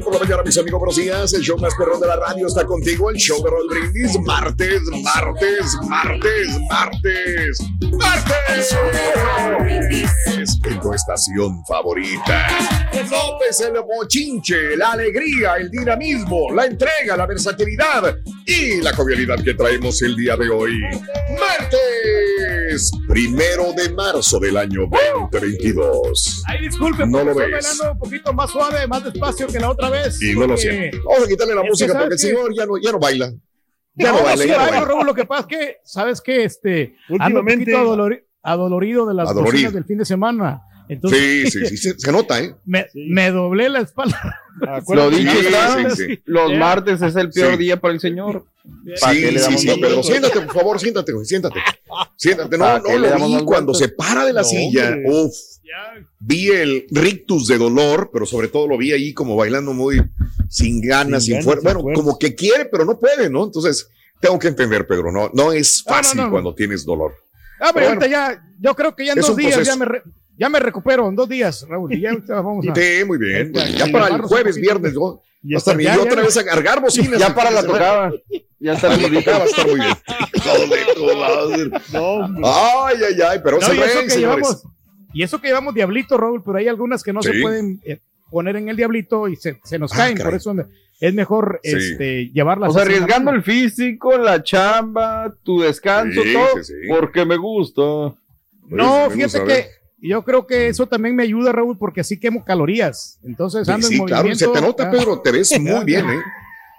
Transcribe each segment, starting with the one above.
Morning por la mañana, mis amigos, buenos días. El show más perrón de la radio está contigo. El show de Raúl Brindis. Martes, martes, martes, martes, martes. En tu estación favorita. Notes el bochinche, la alegría, el dinamismo, la entrega, la versatilidad y la jovialidad que traemos el día de hoy. Martes, primero de marzo del año 2022. Ay, disculpe, No lo estoy ves. bailando un poquito más suave, más despacio que la otra vez. Y no lo siento. Vamos a quitarle la música porque el señor ya no, ya no baila. Ya no, No, baila, sí ya no bailo, baila. Raúl, lo que pasa es que, ¿sabes qué? Este, ando un Últimamente- poquito adolori- adolorido de las Adolorido. del fin de semana. Entonces, Sí, sí, sí, se, se nota, ¿eh? me, me doblé la espalda. Lo dicho Sí, sí, sí. los martes es el peor Sí. día para el señor. ¿Para Sí, sí, damos sí, vueltas? Siéntate, por favor, siéntate, güey, siéntate. Siéntate. No, ¿Para no, lo vi cuando se para de la No, silla. hombre. Uf. Vi el rictus de dolor, pero sobre todo lo vi ahí como bailando muy sin ganas, sin, fuerza. Bueno, fuerza. como que quiere, pero no puede, ¿no? Entonces, tengo que entender, Pedro, no, no es fácil no, no. cuando tienes dolor. Ah, pero Bueno. ahorita ya, yo creo que ya en Es dos días proceso. ya me, re- ya me recupero, en dos días, Raúl. Y ya vamos a. Sí, muy bien. Ya, Ya, para el jueves, viernes, ¿no? Ya Va a estar está, bien. ya, Y otra ya. vez a cargar bocinas. Ya para la tocaba. Ya está la tocada va a estar muy bien. No. Ay, ay, ay, pero No, el y, eso que llevamos, y eso que llevamos diablito, Raúl, pero hay algunas que no Sí. se pueden eh, poner en el diablito y se, se nos Ah, caen. caray. Por eso es mejor Sí. este, llevarlas. O sea, arriesgando el físico, la chamba, tu descanso, Sí, todo, sí, sí. porque me gusta. No, fíjate que yo creo que eso también me ayuda, Raúl, porque así quemo calorías. Entonces ando Sí, en sí, claro, movimiento. se te nota, ah, Pedro, te ves muy bien, ¿eh?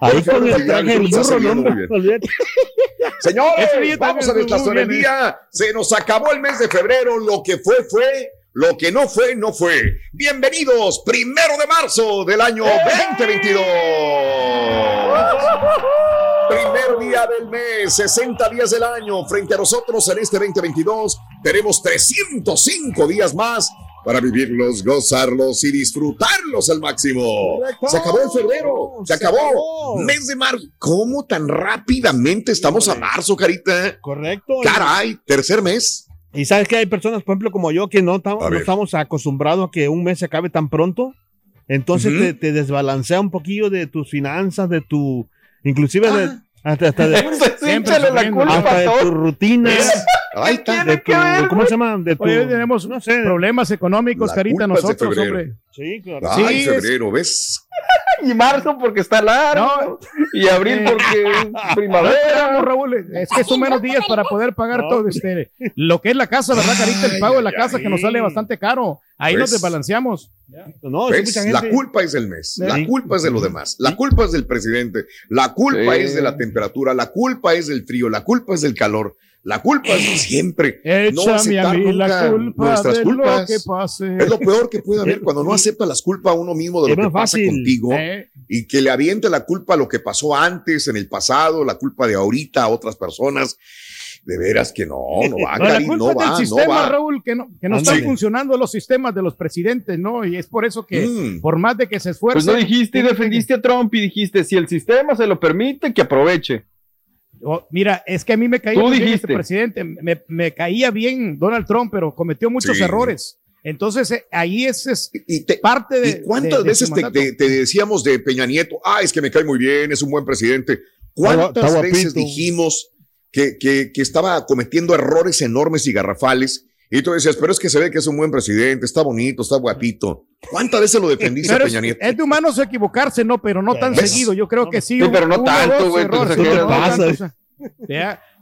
Ahí con el traje estás burro, no. Señores, vamos a el muy bien, día. Se nos acabó el mes de febrero. Lo que fue, fue. Lo que no fue, no fue. Bienvenidos, primero de marzo del año 2022. Primer día del mes, 60 días del año. Frente a nosotros en este 2022 tenemos 305 días más para vivirlos, gozarlos y disfrutarlos al máximo. Se acabó el febrero, se, acabó. Mes de marzo. ¿Cómo tan rápidamente estamos a marzo, Carita? Correcto. Caray, tercer mes. Y sabes que hay personas, por ejemplo, como yo, que no, estamos- no estamos acostumbrados a que un mes se acabe tan pronto. Entonces te, te desbalancea un poquillo de tus finanzas, de tu, inclusive de, hasta, hasta de, Siempre Échale la culpa hasta de tus todos. rutinas, Ahí está. de tu, ¿cómo se llama? De tu, Oye, tenemos no sé, problemas económicos, La Carita, culpa es de nosotros, hombre. sí, claro. Ay, Sí, es- febrero, ¿ves? Y marzo porque está largo. Y abril porque es No, primavera. Raúl, es que son menos días para poder pagar No. todo este, lo que es la casa, ¿verdad, Carita? El pago de la casa que nos sale bastante caro. Ahí nos Pues, desbalanceamos. No. La culpa es del mes, la culpa es de lo demás, la culpa es del presidente, la culpa Sí. es de la temperatura, la culpa es del frío, la culpa es del calor, la culpa es de siempre. no Échame a aceptar mí la nunca culpa nuestras de culpas. lo que pase. Es lo peor que puede haber cuando no acepta las culpas a uno mismo de lo Es que pasa contigo Eh, y que le aviente la culpa a lo que pasó antes, en el pasado, la culpa de ahorita a otras personas. De veras que no, no va, no, la culpa no es del va, no sistema, va. Raúl, que no, que no están funcionando los sistemas de los presidentes, ¿no? Y es por eso que, Mm. por más de que se Pues esfuercen. no dijiste y defendiste a Trump y dijiste, si el sistema se lo permite, que aproveche. Oh, mira, es que a mí me caía bien dijiste. este presidente, me, me caía bien Donald Trump, pero cometió muchos Sí. errores. Entonces, eh, ahí es, es Y te- parte de. ¿Y cuántas de- de veces te, te- te decíamos de Peña Nieto, ah, es que me cae muy bien, es un buen presidente? ¿Cuántas veces dijimos que, que- que estaba cometiendo errores enormes y garrafales? Y tú decías, pero es que se ve que es un buen presidente, está bonito, está guapito. ¿Cuántas veces lo defendiste a Pero Peña es, Nieto? es de humanos equivocarse, ¿no? Pero no tan ¿Ves? seguido. Yo creo que sí. Sí, pero no uno, tanto, güey,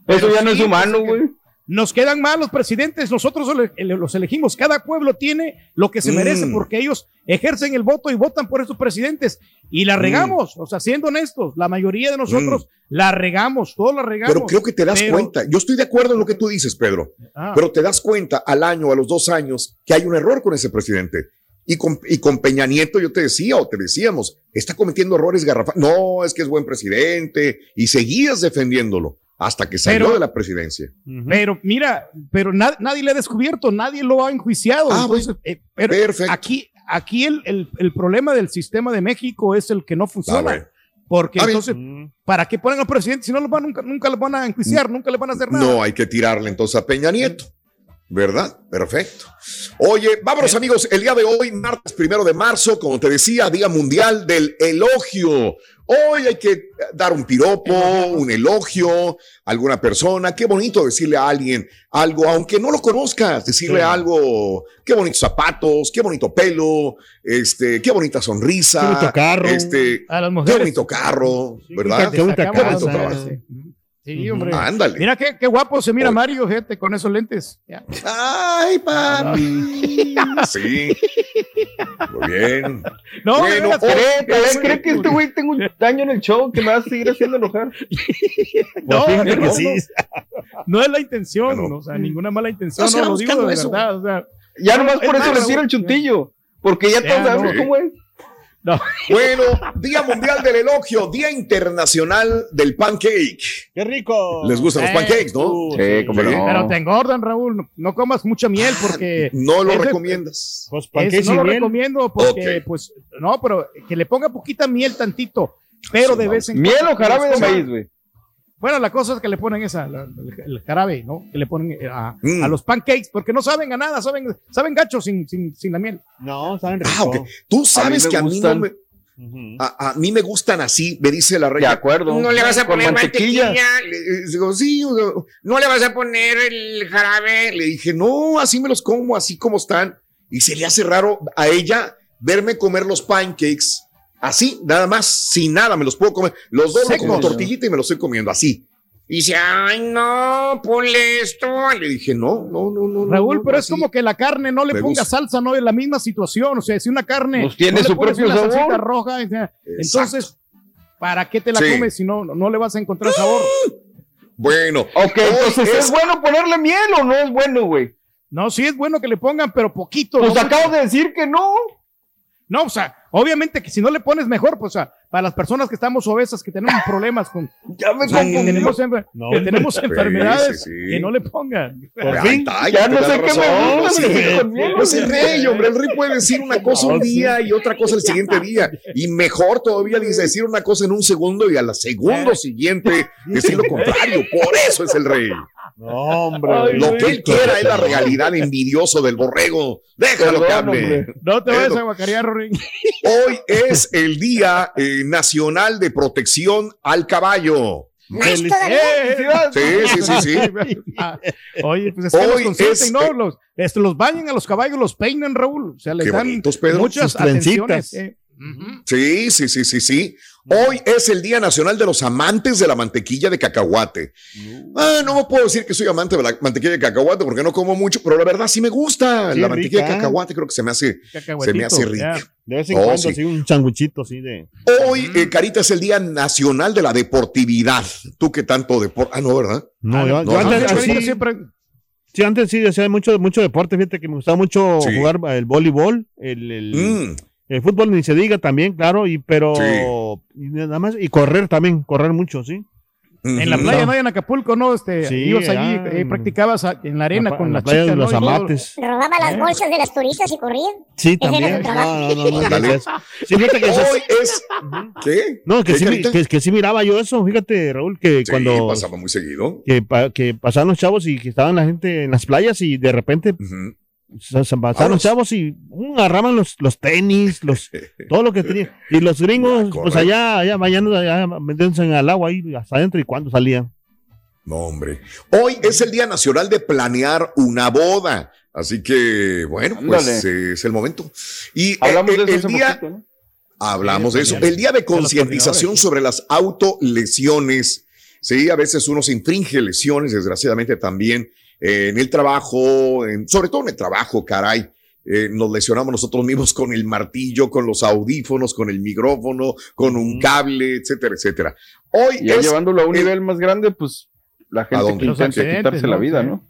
Eso ya no es humano, pues, güey. Nos quedan mal los presidentes, nosotros los elegimos. Cada pueblo tiene lo que se merece Mm. porque ellos ejercen el voto y votan por esos presidentes. Y Mm. la regamos, o sea, siendo honestos, la mayoría de nosotros la regamos, todos la regamos. Pero creo que te das Pero- cuenta. Yo estoy de acuerdo en lo que tú dices, Pedro. Ah. Pero te das cuenta al año, a los dos años, que hay un error con ese presidente. Y con, y con Peña Nieto yo te decía o te decíamos, está cometiendo errores garrafales. No, es que es buen presidente. Y seguías defendiéndolo hasta que salió Pero- de la presidencia. Pero mira, pero na- nadie le ha descubierto, nadie lo ha enjuiciado. Ah, Entonces, eh, pero Perfecto. aquí, aquí el, el- el problema del sistema de México es el que no funciona. Porque Ah, entonces, ¿para qué ponen al presidente si no los van, nunca, nunca los van a enjuiciar, nunca les van a hacer nada? No hay que tirarle entonces a Peña Nieto. ¿Verdad? Perfecto. Oye, vámonos amigos, el día de hoy, martes primero de marzo, como te decía, Día Mundial del Elogio. Hoy hay que dar un piropo, un elogio a alguna persona. Qué bonito decirle a alguien algo, aunque no lo conozcas, decirle Sí. algo, qué bonitos zapatos, qué bonito pelo, este, qué bonita sonrisa. Qué bonito carro. Este, A las qué mujeres. bonito carro, ¿verdad? qué mujeres, sí. Sí, hombre. Ándale. Mira qué, qué guapo se mira Oye. Mario, gente, con esos lentes. Ya. Ay, papi. Sí. Muy bien. No, Bueno, veras, oye, que- ¿Cree, que este güey tengo un daño en el show que me va a seguir haciendo enojar? no, Pues fíjate no, que no, sí. no es la intención, Bueno. o sea, ninguna mala intención, No, no, lo digo de eso. verdad, o sea, Ya No, nomás es por eso le tira el chuntillo. Porque ya todos sabemos no. cómo es. No. Bueno, Día Mundial del Elogio, Día Internacional del Pancake. ¡Qué rico! Les gustan los pancakes, ¿no? Uh, Sí, cómo no. Pero te engordan, Raúl. No, comas mucha miel porque. No lo Ese- recomiendas. Pues Eso pancakes no lo miel. recomiendo porque, pues, no, pero que le ponga poquita miel tantito, pero Sí, de vez en Miel cuando o jarabe de maíz, güey. Bueno, la cosa es que le ponen esa, la- el, el jarabe, ¿no? Que le ponen eh, a, Mm. a los pancakes, porque no saben a nada, saben, saben gachos sin, sin, sin la miel. No, saben rico. Ah, ok. Tú sabes que a mí, no me, a, a mí me gustan así, me dice la De reina. acuerdo. No le vas a Con poner mantequilla. Le- Digo, sí, o- No le vas a poner el jarabe. le dije, no, así me los como, así como están. Y se le hace raro a ella verme comer los pancakes así, nada más, sin nada, me los puedo comer. Los dos Secos. como tortillita y me los estoy comiendo así. Y dice, ay, no, ponle esto. Le dije, no, no, no, no. Raúl, no, pero es como que la carne no le Me ponga gusta. salsa, no es la misma situación. O sea, si una carne Pues tiene no su propio una sabor. roja, o sea, entonces, ¿para qué te la Sí. comes si no, no le vas a encontrar sabor? Bueno, Ok, entonces, ¿es es- bueno ponerle miel o no es bueno, güey? No, sí es bueno que le pongan, pero poquito. Pues no acabo de decir que no. No, o sea, Obviamente que si no le pones mejor, pues o sea, para las personas que estamos obesas, que tenemos problemas con. Ya me o sea, que tenemos, enfer- No, que tenemos Sí, enfermedades, sí, sí. que no le pongan. Por Ahí fin. está, Ya no sé qué me conviene. Pues el rey, hombre, el rey puede decir una cosa un día y otra cosa el siguiente día. Y mejor todavía dice decir una cosa en un segundo y a la segundo siguiente decir lo contrario. Por eso es el rey. No, hombre. Ay, Lo que él quiera es la realidad envidioso del borrego. Déjalo que hable. No te vayas a guacarear, Rorín. Hoy es el Día eh, Nacional de Protección al Caballo. Más todavía. Sí, sí, sí, sí. Oye, pues es que los Hoy consienten, es- ¿no? Los, esto, los bañan a los caballos, los peinan, Raúl. O sea, les Qué dan bonitos, Pedro. muchas atenciones. eh. Ujú. Sí, sí, sí, sí, sí. Hoy es el Día Nacional de los Amantes de la Mantequilla de Cacahuate. Ah, no me puedo decir que soy amante de la mantequilla de cacahuate porque no como mucho, pero la verdad sí me gusta. Sí, la mantequilla de cacahuate creo que se me hace, se me hace rica. ya. De vez en Oh, cuando, sí. sí, un sanguchito así de. Hoy, eh, Carita, es el Día Nacional de la Deportividad. Tú que tanto deporte. Ah, no, ¿verdad? No, Ah, yo, no, yo no, antes, así- siempre- sí, antes sí hacía mucho, mucho deporte. Fíjate que me gustaba mucho jugar el voleibol, el, el, Mm, el fútbol ni se diga también, claro, y pero Sí. y nada más, y correr también, correr mucho, sí. En la playa, ¿no? En Acapulco, ¿no? Este, Sí, ibas allí, eh, practicabas en la arena La- con la las playa de chicas, ¿no? los amates. Robaba las Eh. bolsas de las turistas y corría. Sí, también. No, no, no, no, Sí, fíjate que, Hoy es. ¿Qué? no, que ¿Qué, sí, que, que sí miraba yo eso, fíjate, Raúl, que Sí, cuando pasaba muy seguido. que, pa- que pasaban los chavos y que estaban la gente en las playas y de repente se, se Vamos. los chavos y mm, agarraban los, los tenis, los, todo lo que tenían. Y los gringos, Ya, pues allá, allá bañando, allá metiéndose al agua ahí hasta adentro y cuando salían. No, hombre. Hoy es el Día Nacional de Planear una boda. Así que, bueno, pues eh, es el momento. Y eh, Hablamos eh, de eso el día, poquito, ¿no? Hablamos Sí, de eso. El día de concientización sobre las autolesiones. Sí, a veces uno se infringe lesiones, desgraciadamente también eh, en el trabajo, en- sobre todo en el trabajo, caray. Eh, nos lesionamos nosotros mismos con el martillo, con los audífonos, con el micrófono, con un cable, etcétera, etcétera. Hoy Y es llevándolo a un el- nivel más grande, pues la ¿A gente dónde? que intenta quitarse la vida. ¿no?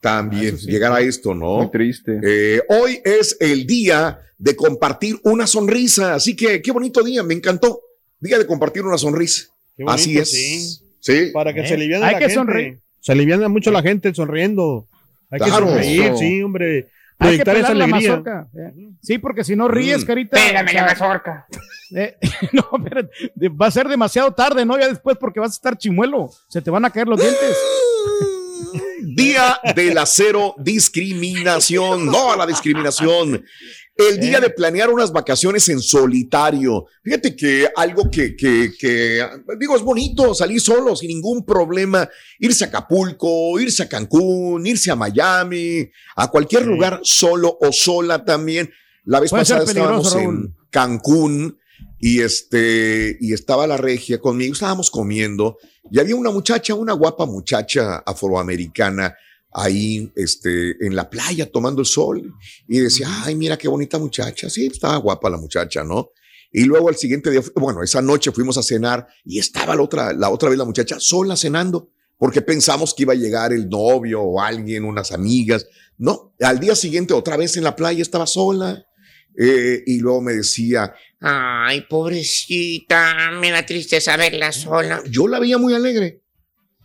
también sí. llegar a esto, ¿no? Muy triste. Eh, hoy es el día de compartir una sonrisa, así que qué bonito día, me encantó. Día de compartir una sonrisa. Qué bonito, así es. sí. Sí. Para que Eh, se aliviane hay la que gente. sonreír. Se aliviana mucho la gente sonriendo. Hay Claro. que sonreír, Eso. sí, hombre. Proyectar esa la alegría. eh. Sí, porque si no ríes, Mm. carita. Pégame o sea, la mazorca. eh, no, de- va a ser demasiado tarde, ¿no? Ya después porque vas a estar chimuelo. Se te van a caer los dientes. Día de la cero discriminación, no a la discriminación. El día Eh. de planear unas vacaciones en solitario. Fíjate que algo que, que, que, digo, es bonito salir solo sin ningún problema. Irse a Acapulco, irse a Cancún, irse a Miami, a cualquier Sí. lugar solo o sola también. La vez Puede pasada estábamos en. Cancún y este, y estaba la regia conmigo, estábamos comiendo y había una muchacha, una guapa muchacha afroamericana ahí, este, en la playa tomando el sol y decía, ay, mira qué bonita muchacha. Sí, estaba guapa la muchacha, ¿no? Y luego al siguiente día, bueno, esa noche fuimos a cenar y estaba la otra, la otra vez la muchacha sola cenando porque pensamos que iba a llegar el novio o alguien, unas amigas. No, al día siguiente otra vez en la playa estaba sola. Eh, y luego me decía, Ay, pobrecita, me da tristeza verla sola. yo la veía muy alegre,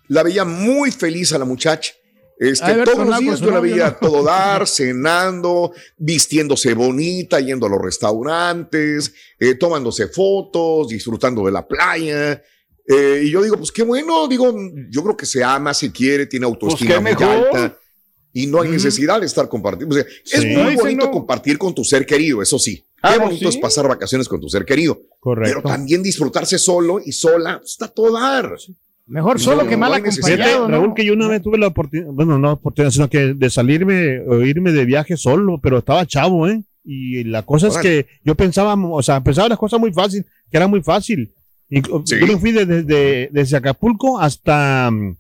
la veía muy feliz a la muchacha. Este, todos los días yo la veía ¿no? todo dar, cenando, vistiéndose bonita, yendo a los restaurantes, eh, tomándose fotos, disfrutando de la playa. Eh, y yo digo, pues qué bueno, digo, yo creo que se ama, se quiere, tiene autoestima qué muy mejor. alta. Y no hay necesidad de estar compartiendo. O sea, es Sí. muy bonito no. compartir con tu ser querido, eso sí. Ah, Qué bonito sí. es pasar vacaciones con tu ser querido. Pero Correcto. también disfrutarse solo y sola, pues, está todo dar. Mejor No, solo que mal no acompañado, ¿no? Raúl, que yo una vez tuve la oportunidad, bueno, no oportunidad, sino que de salirme o irme de viaje solo, pero estaba chavo, ¿eh? Y la cosa es Órale. que yo pensaba, o sea, pensaba las cosas muy fácil, que era muy fácil. Y Sí. Yo me fui desde, desde, desde Acapulco hasta mm,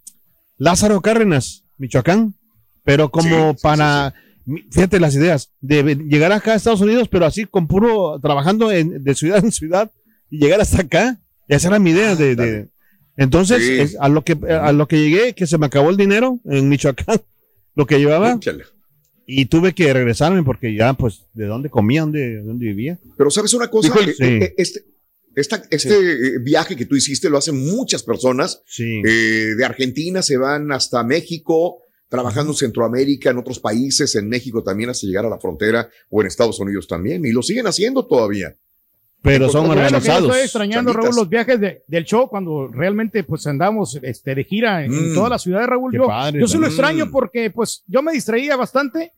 Lázaro Cárdenas, Michoacán, pero como Sí, sí, para, fíjate las ideas, de llegar acá a Estados Unidos, pero así con puro, trabajando en, de ciudad en ciudad y llegar hasta acá. Esa era mi idea de, de-. Entonces, Sí. es a lo que a lo que llegué, que se me acabó el dinero en Michoacán, lo que llevaba, Échale. Y tuve que regresarme porque ya, pues, ¿de dónde comía? ¿Dónde, dónde vivía? Pero ¿sabes una cosa? Dijo Eh, Sí. eh, Este, esta- este eh, viaje que tú hiciste lo hacen muchas personas. Sí. Eh, de Argentina se van hasta México, trabajando en Centroamérica, en otros países, en México también hasta llegar a la frontera o en Estados Unidos también. Y lo siguen haciendo todavía. Pero son Claro que yo organizados. estoy extrañando, Chanditas. Raúl, los viajes de- del show cuando realmente pues andamos este, de gira en, en Mm. toda la ciudad de Raúl. Qué Yo, padre, yo sí lo extraño porque pues yo me distraía bastante.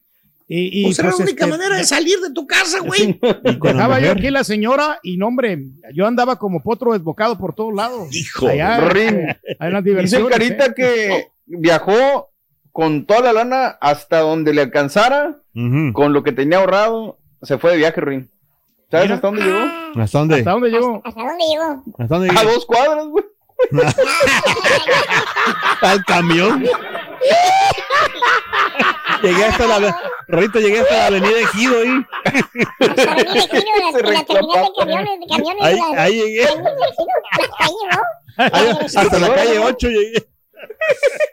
Y, y, Pues era la pues, única este, manera de salir de tu casa, güey. Dejaba yo aquí la señora y no, hombre, yo andaba como potro desbocado por todos lados. Hijo. Allá, Rin. eh, en las Dice. Carita ¿eh? que viajó con toda la lana hasta donde le alcanzara, Ujú. con lo que tenía ahorrado, se fue de viaje, Rin. ¿Sabes hasta dónde llegó? ¿Hasta dónde? ¿Hasta dónde llegó? ¿Hasta dónde llegó? ¿Hasta dónde? A dos cuadras, güey. Al camión. llegué hasta la... Rorito, llegué hasta la avenida Ejido ahí. Hasta venir aquí, ¿no? Se la, la terminal de camiones, de camiones. Ahí, la- ahí llegué. Ahí, ahí llegó. Ahí, hasta la calle 8 llegué.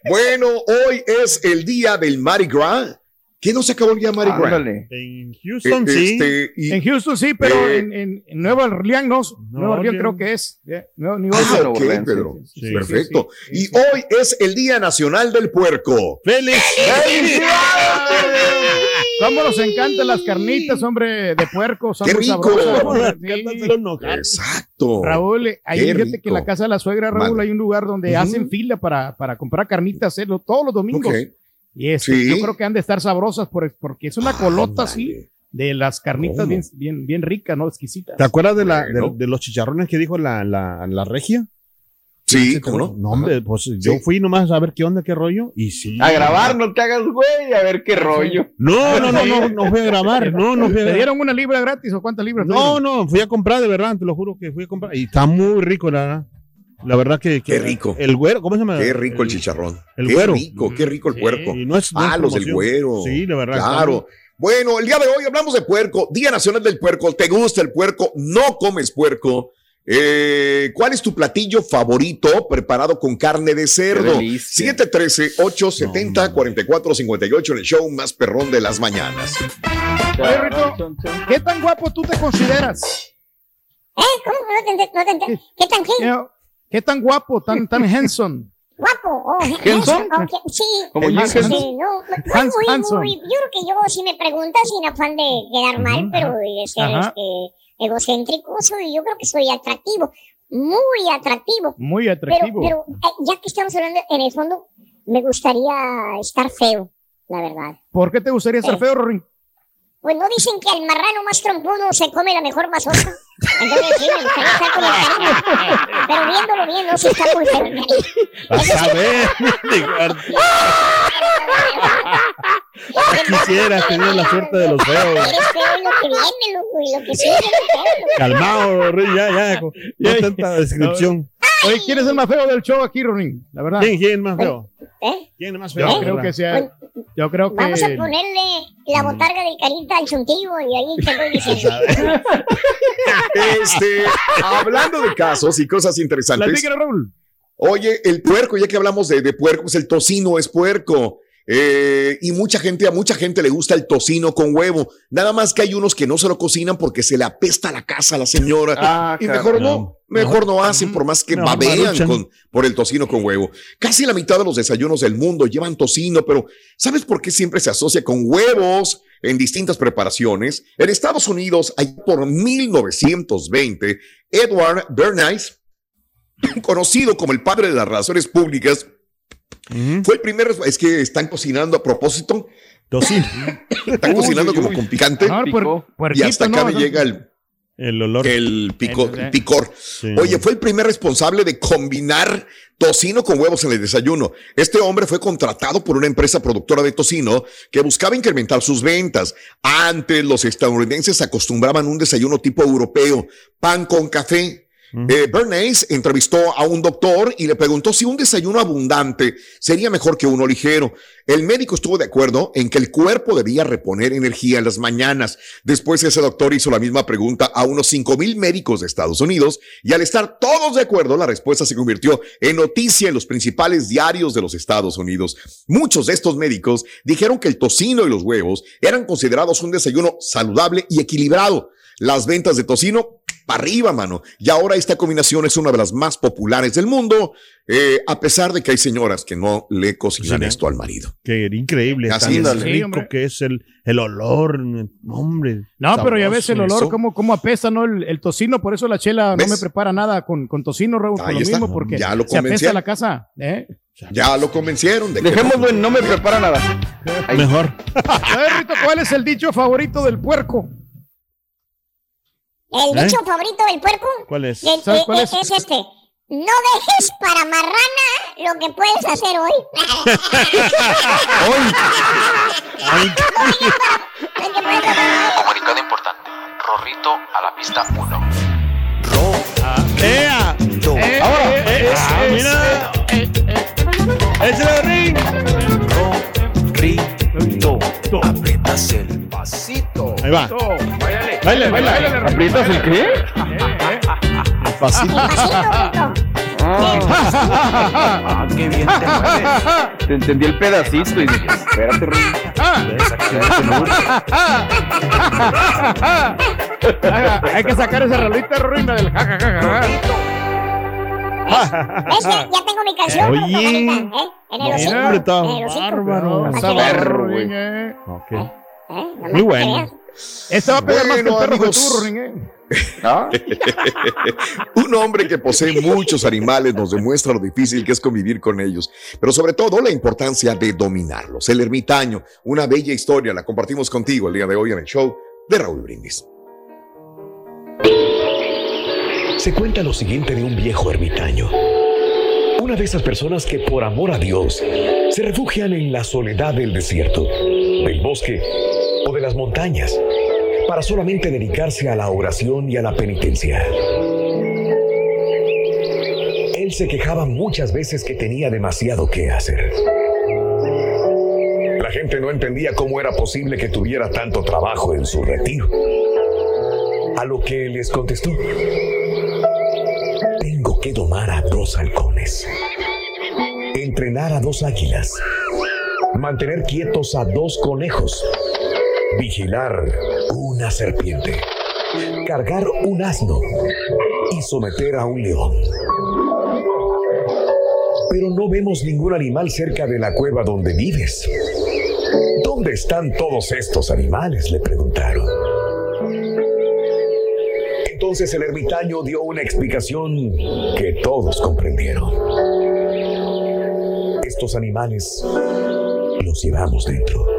Bueno, hoy es el día del Mardi Gras. ¿Qué no se acabó el día? Ándale. En Eh, Houston, sí. este, y- En Houston sí, pero Eh, en, Nueva Orleans no. Nueva Orleans Orleans. creo que es. eh, New Ah, Orleans. Pedro. sí, sí, Perfecto. sí, y hoy es el Día Nacional del Puerco. ¡Félix! ¿Cómo nos encantan las carnitas, hombre, de puerco? Son ¡Qué rico! Exacto. Raúl, eh, ahí fíjate que en la casa de la suegra, Raúl, hay un lugar donde hacen fila para, para comprar carnitas eh, todos los domingos. Ok. Y este, Sí. yo creo que han de estar sabrosas por- porque es una colota así de las carnitas bien, bien, bien ricas, ¿no? Exquisitas. ¿Te acuerdas de, la, de- de, los chicharrones que dijo la, la, la regia? Sí, ¿cómo no? No, hombre, pues yo fui nomás a ver qué onda, qué rollo. Y sí. A grabar, no te hagas, güey, a ver qué rollo. No, no, no, no, no fui a grabar. No, no fui a ¿Te dieron una libra gratis o cuántas libras? No, no, fui a comprar, de verdad, te lo juro que fui a comprar. Y está muy rico, la verdad. La verdad que, que- Qué rico. El güero, ¿cómo se llama? Qué rico el chicharrón. el qué güero. rico, qué rico el Sí. puerco. Y no es, no Ah, los del güero. Sí, la verdad. Claro. Bueno, el día de hoy hablamos de puerco, Día Nacional del Puerco. ¿Te gusta el puerco? ¿No comes puerco? Eh, ¿Cuál es tu platillo favorito preparado con carne de cerdo? delicia. 713-870-4458 en el show más perrón de las mañanas. Oye, Rito, ¿qué tan guapo tú te consideras? ¿Eh? ¿Cómo? No te no te ¿Qué tan qué? ¿Qué tan guapo, tan, tan handsome? Guapo. Oh, ¿Henson? ok, Sí. Como Jim Hans- Sí, no, muy, Hans- muy, Hanson. muy- yo creo que yo, si me preguntas, sin afán de quedar mal, pero de ser este, egocéntrico, soy, yo creo que soy atractivo, muy atractivo. Muy Pero, atractivo. pero eh, ya que estamos hablando, en el fondo, me gustaría estar feo, la verdad. ¿Por qué te gustaría estar Eh. feo, Rorín? Pues no dicen que el marrano más trompudo se come la mejor mazorca. Entonces sí, me gustaría estar como el cariño. Pero viéndolo bien, no se está muy feo. Vas a ver. Quisiera tener la suerte de los feos. Eres feo y lo que viene, loco, y lo que sigue, es feo. Calmado, ya, ya. con- No tanta descripción. Oye, ¿quién es el más feo del show aquí, Rorín? La verdad. ¿Quién, quién es más feo? ¿Eh? ¿Quién es más Yo feo? creo que sea. Yo creo que. Vamos a ponerle la botarga de carita al chuntillo y ahí te voy diciendo. Este, hablando de casos y cosas interesantes. Platícanos, Raúl. Oye, el puerco, ya que hablamos de, de puerco, pues el tocino es puerco. Eh, y mucha gente, a mucha gente le gusta el tocino con huevo. Nada más que hay unos que no se lo cocinan porque se le apesta la casa a la señora. Ah, y mejor no, mejor no hacen, por más que No, babean con, por el tocino con huevo. Casi la mitad de los desayunos del mundo llevan tocino, pero ¿sabes por qué siempre se asocia con huevos en distintas preparaciones? En Estados Unidos, allá por 1920, Edward Bernays, conocido como el padre de las relaciones públicas, Ujú. fue el primer, es que están cocinando a propósito, Tocino. están Uy, cocinando uy, como uy. con picante Ah, Picó. puer- y puerquito, hasta acá ¿no? me llega el, El olor. el, pico- El- el picor. Sí. Oye, fue el primer responsable de combinar tocino con huevos en el desayuno. Este hombre fue contratado por una empresa productora de tocino que buscaba incrementar sus ventas. Antes los estadounidenses acostumbraban un desayuno tipo europeo, pan con café. Eh, Bernays entrevistó a un doctor y le preguntó si un desayuno abundante sería mejor que uno ligero. El médico estuvo de acuerdo en que el cuerpo debía reponer energía en las mañanas. Después ese doctor hizo la misma pregunta a unos 5 mil médicos de Estados Unidos y al estar todos de acuerdo, la respuesta se convirtió en noticia en los principales diarios de los Estados Unidos. Muchos de estos médicos dijeron que el tocino y los huevos eran considerados un desayuno saludable y equilibrado. Las ventas de tocino para arriba, mano. Y ahora esta combinación es una de las más populares del mundo, eh, a pesar de que hay señoras que no le cocinan Sí, ¿no? esto al marido. Que increíble, Así tan es. rico Sí, que es el, el olor, hombre. No, pero ya ves el sabroso. olor, cómo, cómo apesta, ¿no? El, el tocino, por eso la chela ¿Ves? no me prepara nada con, con tocino, Raúl, por lo está. mismo, porque Ya lo se apesta convencieron. la casa. ¿eh? Ya lo convencieron de que en no me prepara nada. Ahí. Mejor. A ver, Rito, ¿cuál es el dicho favorito del puerco? El ¿Eh? dicho favorito del puerco ¿Cuál es? el- ¿Sabes eh, cuál eh, es? es este. No dejes para marrana lo que puedes hacer hoy. Hoy. Comunicado importante. Rorrito a la pista 1. ¡Ea! Eh, Ahora. eh, eh, Ah, mira. eh, eh, ¡Échale, ring! Rorrito. Aprietas el pasito. Ahí va. Baile, baile. ¿Aprietas el qué? Despacito, Rito. Ah, qué bien te mueves. Te entendí el pedacito y dije, espérate, Rui. Hay que sacar esa rolita ruina del jajajaja. ¿Ves? Ya, ya tengo mi canción. Oye. ¿eh? En el No, hocico. hombre, está en el hocico. bárbaro. Güey. Eh. Ok. ¿eh? Nomás Muy bueno. Veas. Esta va a pegar más que el Bueno, perro Ruin, eh. ¿Ah? Un hombre que posee muchos animales nos demuestra lo difícil que es convivir con ellos, pero sobre todo la importancia de dominarlos. El ermitaño, una bella historia, la compartimos contigo el día de hoy en el show de Raúl Brindis. Se cuenta lo siguiente de un viejo ermitaño. Una de esas personas que por amor a Dios se refugian en la soledad del desierto, del bosque o de las montañas para solamente dedicarse a la oración y a la penitencia. Él se quejaba muchas veces que tenía demasiado que hacer. La gente no entendía cómo era posible que tuviera tanto trabajo en su retiro. A lo que les contestó, tengo que domar a dos halcones, entrenar a dos águilas, mantener quietos a dos conejos, vigilar una serpiente, cargar un asno y someter a un león. Pero no vemos ningún animal cerca de la cueva donde vives. ¿Dónde están todos estos animales? le preguntaron. Entonces el ermitaño dio una explicación que todos comprendieron. Estos animales los llevamos dentro.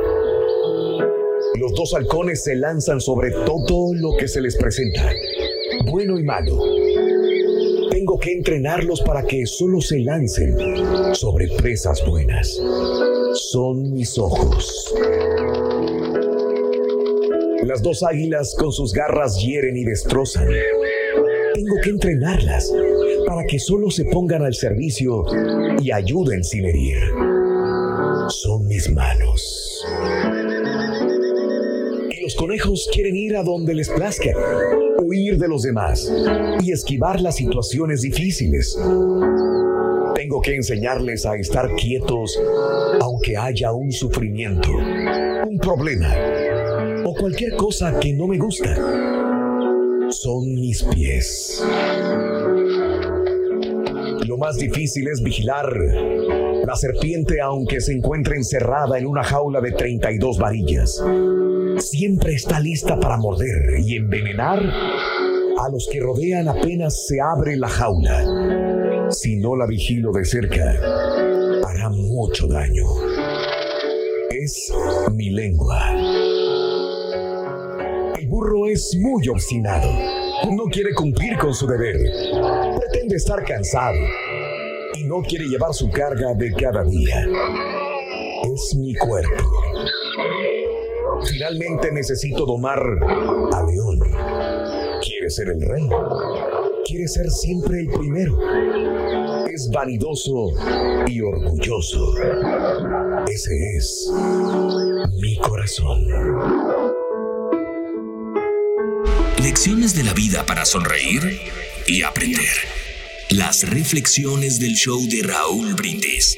Los dos halcones se lanzan sobre todo lo que se les presenta, bueno y malo. Tengo que entrenarlos para que solo se lancen sobre presas buenas. Son mis ojos. Las dos águilas con sus garras hieren y destrozan. Tengo que entrenarlas para que solo se pongan al servicio y ayuden sin herir. Son mis manos. Conejos quieren ir a donde les plazca, huir de los demás y esquivar las situaciones difíciles. Tengo que enseñarles a estar quietos aunque haya un sufrimiento, un problema o cualquier cosa que no me gusta. Son mis pies. Lo más difícil es vigilar la serpiente aunque se encuentre encerrada en una jaula de 32 varillas. Siempre está lista para morder y envenenar a los que rodean apenas se abre la jaula. Si no la vigilo de cerca, hará mucho daño. Es mi lengua. El burro es muy obstinado. No quiere cumplir con su deber. Pretende estar cansado y no quiere llevar su carga de cada día. Es mi cuerpo. Finalmente necesito domar a León. ¿Quiere ser el rey? quiere ser siempre el primero. Es vanidoso y orgulloso. Ese es mi corazón. Lecciones de la vida para sonreír y aprender. Las reflexiones del show de Raúl Brindis.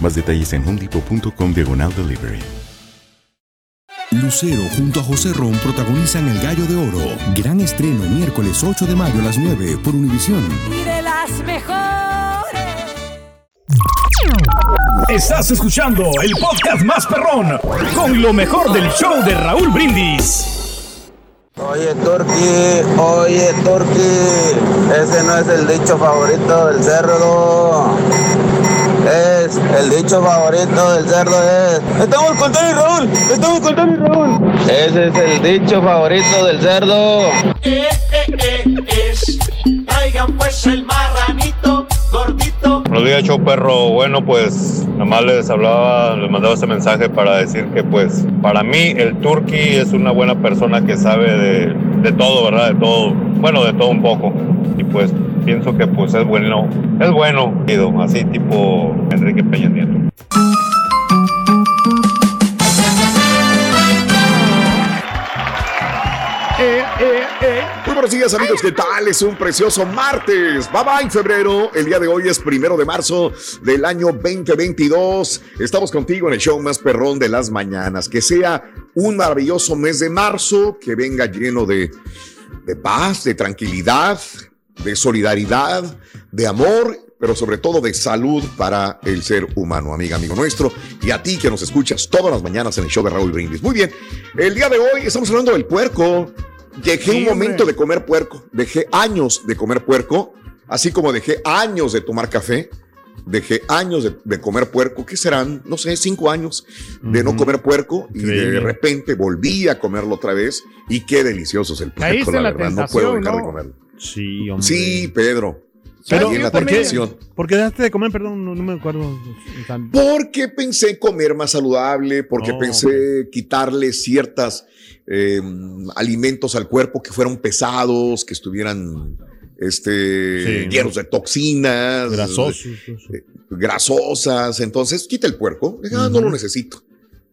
Más detalles en homedepot.com diagonal delivery. Lucero junto a José Ron protagonizan El Gallo de Oro. Gran estreno miércoles 8 de mayo a las 9 por Univisión. Y de las mejores. Estás escuchando el podcast más perrón con lo mejor del show de Raúl Brindis. Oye, Turki, oye, Turki, ese no es el dicho favorito del cerdo. Es el dicho favorito del cerdo es. Estamos con Tony Raúl, estamos con Tony Raúl. Ese es el dicho favorito del cerdo. Eh, eh, eh, es. Traigan pues el marranito gordito. Buenos días, show perro. Bueno, pues nomás les hablaba, les mandaba ese mensaje para decir que pues para mí el Turqui es una buena persona que sabe de, de todo, ¿verdad? De todo, bueno, de todo un poco. Y pues pienso que pues es bueno, es bueno, así tipo Enrique Peña Nieto. Muy buenos días amigos, ¿qué tal? Es un precioso martes. Bye bye febrero. El día de hoy es primero de marzo del año 2022. Estamos contigo en el show más perrón de las mañanas. Que sea un maravilloso mes de marzo, que venga lleno de, de paz, de tranquilidad, de solidaridad, de amor pero sobre todo de salud para el ser humano, amiga, amigo nuestro, y a ti que nos escuchas todas las mañanas en el show de Raúl Brindis. Muy bien, el día de hoy estamos hablando del puerco. Dejé Sí, un momento hombre. de comer puerco, dejé años de comer puerco, así como dejé años de tomar café, dejé años de, de comer puerco, ¿qué serán? No sé, cinco años de no comer puerco y de repente volví a comerlo otra vez y qué delicioso es el puerco, la verdad, no puedo dejar de comerlo. Sí, hombre. Sí, Pedro. Pero, en la ¿por qué, tentación. ¿por qué dejaste de comer? Perdón, no, no me acuerdo. Porque pensé comer más saludable, porque No, pensé quitarle ciertas eh, alimentos al cuerpo que fueran pesados, que estuvieran este, Sí, llenos de toxinas, Grasosos, eh, grasosas. Entonces, quita el puerco, ah, no lo necesito.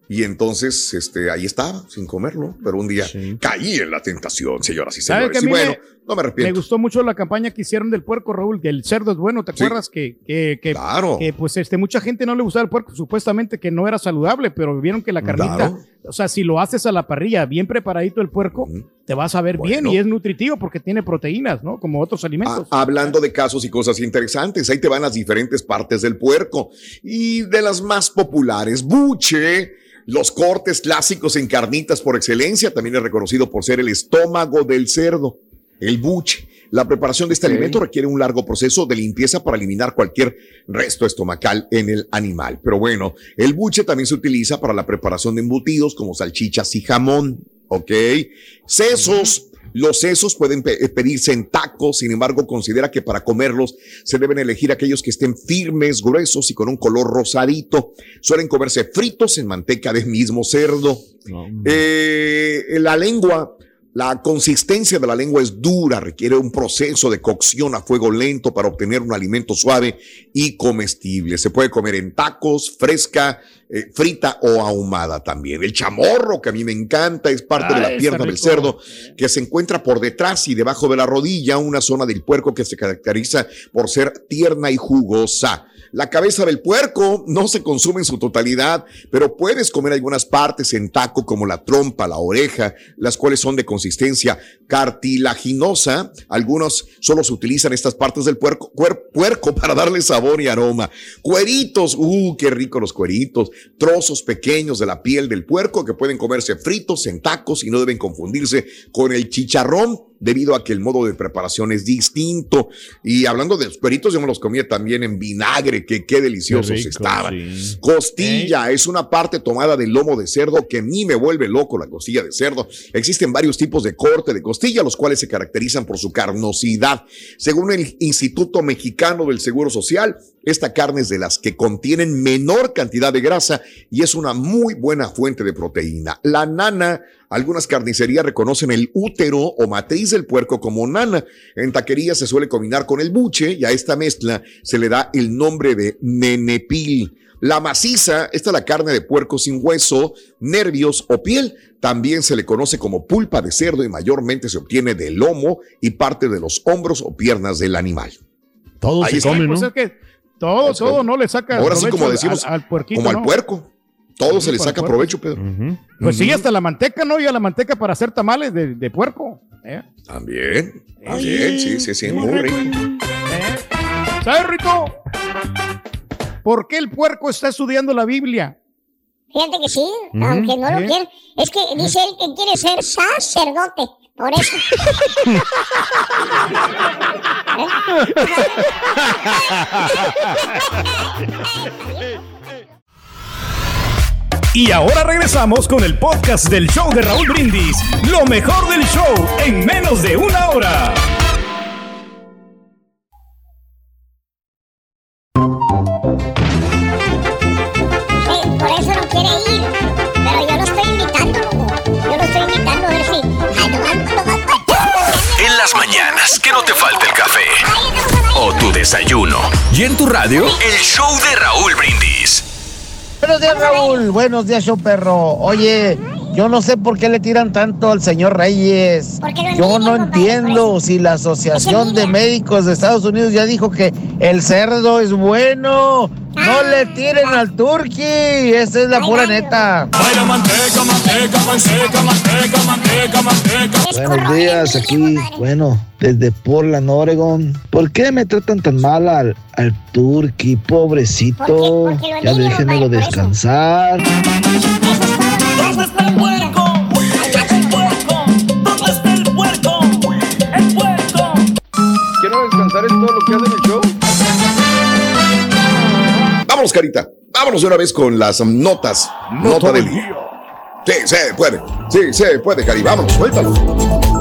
Y entonces, este, ahí estaba, sin comerlo, pero un día caí en la tentación, señoras y ¿Sabes señores. Y bueno, no me arrepiento. Me gustó mucho la campaña que hicieron del puerco, Raúl, que el cerdo es bueno. ¿Te Sí. acuerdas que, que, que, Claro. que, pues este, mucha gente no le gustaba el puerco, supuestamente que no era saludable, pero vieron que la carnita, Claro. o sea, si lo haces a la parrilla, bien preparadito el puerco, te vas a ver bien y es nutritivo porque tiene proteínas, ¿no? Como otros alimentos. Ah, hablando de casos y cosas interesantes, ahí te van las diferentes partes del puerco. Y de las más populares, buche, los cortes clásicos en carnitas por excelencia, también es reconocido por ser el estómago del cerdo, el buche. La preparación de este alimento requiere un largo proceso de limpieza para eliminar cualquier resto estomacal en el animal. Pero bueno, el buche también se utiliza para la preparación de embutidos como salchichas y jamón. ¿Ok? Sesos Los sesos pueden eh, pedirse en tacos, sin embargo, considera que para comerlos se deben elegir aquellos que estén firmes, gruesos y con un color rosadito. Suelen comerse fritos en manteca de mismo cerdo. Eh, la lengua, la consistencia de la lengua es dura, requiere un proceso de cocción a fuego lento para obtener un alimento suave y comestible. Se puede comer en tacos, fresca, eh, frita o ahumada también. El chamorro, que a mí me encanta, es parte Ah, de la está pierna del cerdo que se encuentra por detrás y debajo de la rodilla, una zona del puerco que se caracteriza por ser tierna y jugosa. La cabeza del puerco no se consume en su totalidad, pero puedes comer algunas partes en taco como la trompa, la oreja, las cuales son de consistencia cartilaginosa. Algunos solo se utilizan estas partes del puerco, puerco para darle sabor y aroma. Cueritos, uh, qué rico los cueritos. Trozos pequeños de la piel del puerco que pueden comerse fritos en tacos y no deben confundirse con el chicharrón debido a que el modo de preparación es distinto. Y hablando de los cueritos, yo me los comía también en vinagre, que qué deliciosos Qué rico, estaban. sí. Costilla es una parte tomada del lomo de cerdo que a mí me vuelve loco la costilla de cerdo. Existen varios tipos de corte de costilla, los cuales se caracterizan por su carnosidad. Según el Instituto Mexicano del Seguro Social, esta carne es de las que contienen menor cantidad de grasa y es una muy buena fuente de proteína. La nana, algunas carnicerías reconocen el útero o matriz del puerco como nana. En taquerías se suele combinar con el buche y a esta mezcla se le da el nombre de nenepil. La maciza, esta es la carne de puerco sin hueso, nervios o piel. También se le conoce como pulpa de cerdo y mayormente se obtiene del lomo y parte de los hombros o piernas del animal. Todo Ahí se está. come, Pues ¿no? es que todo, todo no le saca Ahora sí, como al- decimos, al, al puerquito, como al puerco. Todo Sí, se le saca puerco. provecho, Pedro. Pues sí, hasta la manteca, ¿no? Y a la manteca para hacer tamales de, de puerco. ¿eh? También. También, sí, sí, sí, muy rico. ¿Sabes, Rito? ¿Por qué el puerco está estudiando la Biblia? Fíjate que sí, aunque no lo sí. quiere. Es que dice él que quiere ser sacerdote. Por eso. Y ahora regresamos con el podcast del show de Raúl Brindis. Lo mejor del show en menos de una hora. Sí, por eso no quiere ir. Pero yo lo estoy invitando, loco. Yo lo estoy invitando a ver si. Ay, nomás, nomás, En las mañanas, que no te falte el café. O tu desayuno. Y en tu radio, el show de Raúl Brindis. Buenos días, Raúl. Buenos días, show perro. Oye, yo no sé por qué le tiran tanto al señor Reyes. Yo no entiendo si la Asociación de Médicos de Estados Unidos ya dijo que el cerdo es bueno. No le tiren al turqui. Esa es la pura neta. Buenos días, aquí, bueno, desde Portland, Oregon. ¿Por qué me tratan tan mal al, al turqui, pobrecito? Ya déjenmelo descansar. Carita. Vámonos de una vez con las notas. Nota del día. Sí, se puede. Sí, se puede, Cari. Vámonos, suéltalo.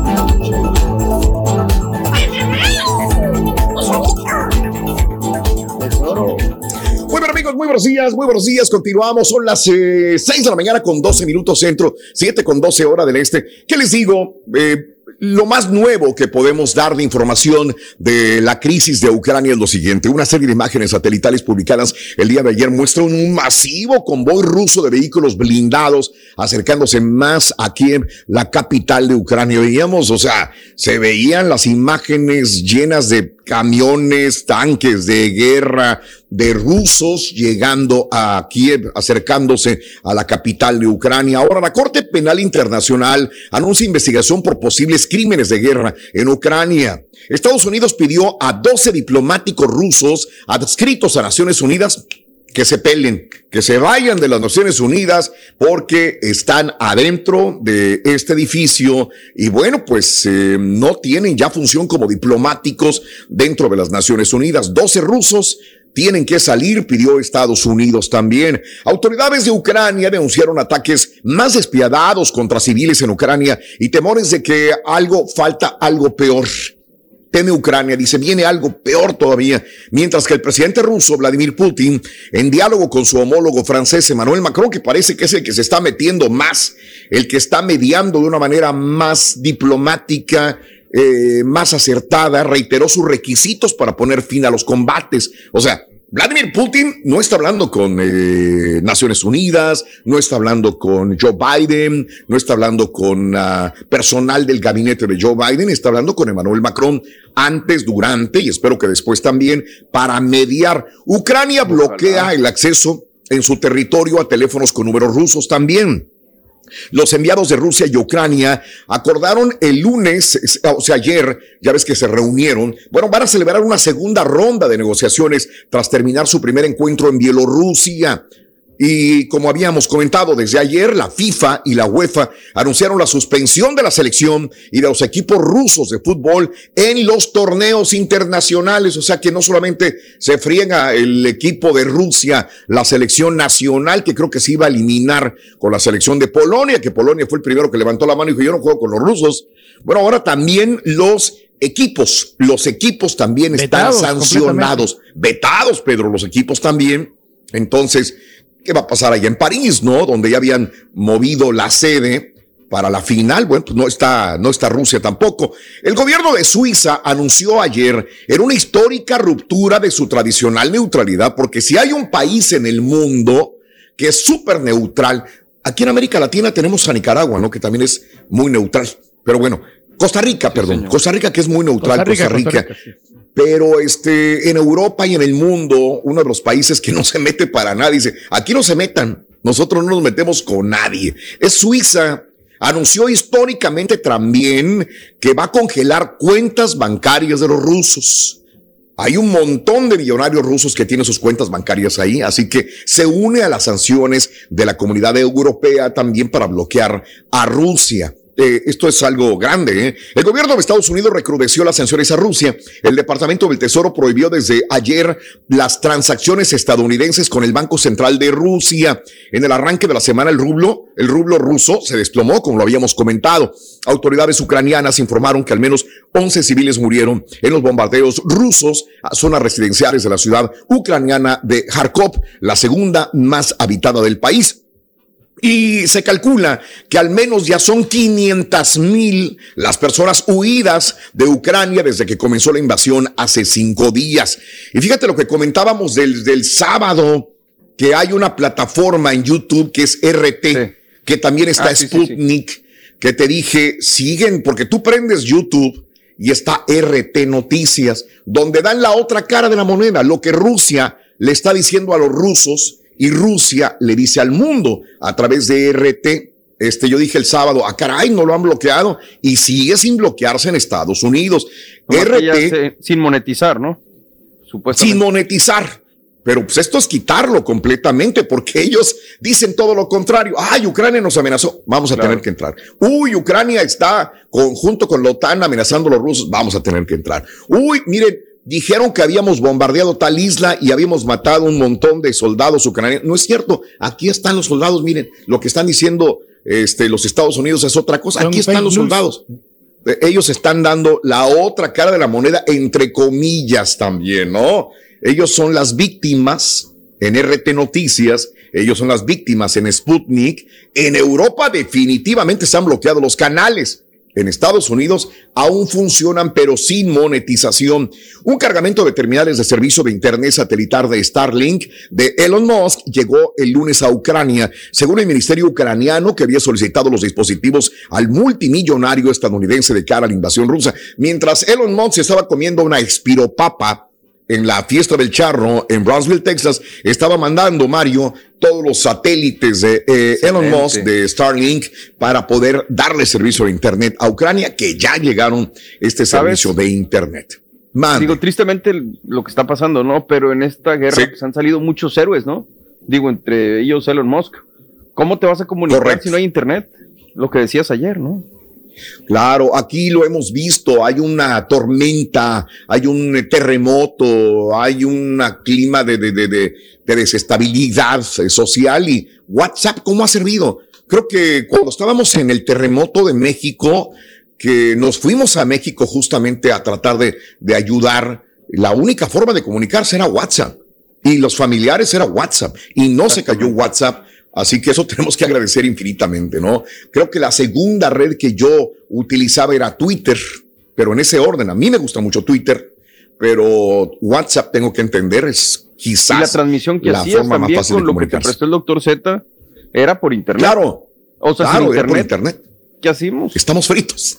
Muy buenos días, muy buenos días. Continuamos. Son las 6 de la mañana con 12 minutos centro, 7 con 12 hora del este. ¿Qué les digo? Eh, lo más nuevo que podemos dar de información de la crisis de Ucrania es lo siguiente. Una serie de imágenes satelitales publicadas el día de ayer muestran un masivo convoy ruso de vehículos blindados acercándose más a Kiev, la capital de Ucrania. Veíamos, o sea, se veían las imágenes llenas de camiones, tanques de guerra, de rusos llegando a Kiev, acercándose a la capital de Ucrania. Ahora, la Corte Penal Internacional anuncia investigación por posibles crímenes de guerra en Ucrania. Estados Unidos pidió a 12 diplomáticos rusos adscritos a Naciones Unidas que se pelen, que se vayan de las Naciones Unidas porque están adentro de este edificio y bueno, pues eh, no tienen ya función como diplomáticos dentro de las Naciones Unidas. 12 rusos tienen que salir, pidió Estados Unidos también. Autoridades de Ucrania denunciaron ataques más despiadados contra civiles en Ucrania y temores de que algo falta, algo peor. Teme Ucrania, dice, viene algo peor todavía, mientras que el presidente ruso, Vladimir Putin, en diálogo con su homólogo francés, Emmanuel Macron, que parece que es el que se está metiendo más, el que está mediando de una manera más diplomática, eh, más acertada, reiteró sus requisitos para poner fin a los combates. O sea, Vladimir Putin no está hablando con eh, Naciones Unidas, no está hablando con Joe Biden, no está hablando con ah, personal del gabinete de Joe Biden, está hablando con Emmanuel Macron antes, durante y espero que después también para mediar. Ucrania bloquea el acceso en su territorio a teléfonos con números rusos también. Los enviados de Rusia y Ucrania acordaron el lunes, o sea, ayer, ya ves que se reunieron, bueno, van a celebrar una segunda ronda de negociaciones tras terminar su primer encuentro en Bielorrusia. Y como habíamos comentado desde ayer, la FIFA y la UEFA anunciaron la suspensión de la selección y de los equipos rusos de fútbol en los torneos internacionales. O sea que no solamente se friega el equipo de Rusia, la selección nacional, que creo que se iba a eliminar con la selección de Polonia, que Polonia fue el primero que levantó la mano y dijo, yo no juego con los rusos. Bueno, ahora también los equipos, los equipos también están sancionados, vetados, Pedro, los equipos también. Entonces, ¿Qué va a pasar allá en París, no? Donde ya habían movido la sede para la final. Bueno, pues no está, no está Rusia tampoco. El gobierno de Suiza anunció ayer en una histórica ruptura de su tradicional neutralidad, porque si hay un país en el mundo que es súper neutral, aquí en América Latina tenemos a Nicaragua, ¿no? Que también es muy neutral. Pero bueno, Costa Rica, perdón. Costa Rica que es muy neutral, Costa Rica. Pero este, en Europa y en el mundo, uno de los países que no se mete para nada, dice, aquí no se metan, nosotros no nos metemos con nadie. Es Suiza. Anunció históricamente también que va a congelar cuentas bancarias de los rusos. Hay un montón de millonarios rusos que tienen sus cuentas bancarias ahí, así que se une a las sanciones de la comunidad europea también para bloquear a Rusia. Eh, esto es algo grande. ¿eh? El gobierno de Estados Unidos recrudeció las sanciones a Rusia. El Departamento del Tesoro prohibió desde ayer las transacciones estadounidenses con el Banco Central de Rusia. En el arranque de la semana, el rublo, el rublo ruso se desplomó, como lo habíamos comentado. Autoridades ucranianas informaron que al menos 11 civiles murieron en los bombardeos rusos a zonas residenciales de la ciudad ucraniana de Kharkov, la segunda más habitada del país. Y se calcula que al menos ya son 500 mil las personas huidas de Ucrania desde que comenzó la invasión hace cinco días. Y fíjate lo que comentábamos del, del sábado, que hay una plataforma en YouTube que es RT, que también está Ah, sí, sí, Sputnik, que te dije, siguen, porque tú prendes YouTube y está RT Noticias, donde dan la otra cara de la moneda, lo que Rusia le está diciendo a los rusos y Rusia le dice al mundo a través de RT. Este, yo dije el sábado, ah, caray, no lo han bloqueado y sigue sin bloquearse en Estados Unidos. Ya RT se- sin monetizar, ¿no? Supuestamente. sin monetizar. Pero pues esto es quitarlo completamente porque ellos dicen todo lo contrario. Ay, Ucrania nos amenazó. Vamos a tener que entrar. Uy, Ucrania está conjunto con la OTAN amenazando a los rusos. Vamos a tener que entrar. Uy, miren, dijeron que habíamos bombardeado tal isla y habíamos matado un montón de soldados ucranianos. No es cierto. Aquí están los soldados. Miren, lo que están diciendo este, los Estados Unidos es otra cosa. Aquí están los soldados. Eh, Ellos están dando la otra cara de la moneda, entre comillas también, ¿no? Ellos son las víctimas en RT Noticias, ellos son las víctimas en Sputnik. En Europa definitivamente se han bloqueado los canales. En Estados Unidos aún funcionan, pero sin monetización. Un cargamento de terminales de servicio de Internet satelital de Starlink de Elon Musk llegó el lunes a Ucrania, según el ministerio ucraniano que había solicitado los dispositivos al multimillonario estadounidense de cara a la invasión rusa. Mientras Elon Musk estaba comiendo una espiropapa en la fiesta del charro en Brownsville, Texas, estaba mandando Mario todos los satélites de eh, Elon. Musk de Starlink para poder darle servicio de Internet a Ucrania, que ya llegaron este ¿Sabes? servicio de Internet. Digo, tristemente lo que está pasando, ¿no? Pero en esta guerra pues, han salido muchos héroes, ¿no? Digo, entre ellos Elon Musk. ¿Cómo te vas a comunicar si no hay internet? Lo que decías ayer, ¿no? Claro, aquí lo hemos visto, hay una tormenta, hay un terremoto, hay un clima de, de, de, de, desestabilidad social y WhatsApp, ¿cómo ha servido? Creo que cuando estábamos en el terremoto de México, que nos fuimos a México justamente a tratar de, de ayudar, la única forma de comunicarse era WhatsApp. Y los familiares era WhatsApp. Y no se cayó WhatsApp Así que eso tenemos que agradecer infinitamente, ¿no? Creo que la segunda red que yo utilizaba era Twitter, pero en ese orden. A mí me gusta mucho Twitter, pero WhatsApp tengo que entender es quizás y la transmisión que hacías también con lo que te prestó el doctor Z era por internet. Claro. O sea, claro, sin era por internet. internet. ¿Qué hacemos? Estamos fritos.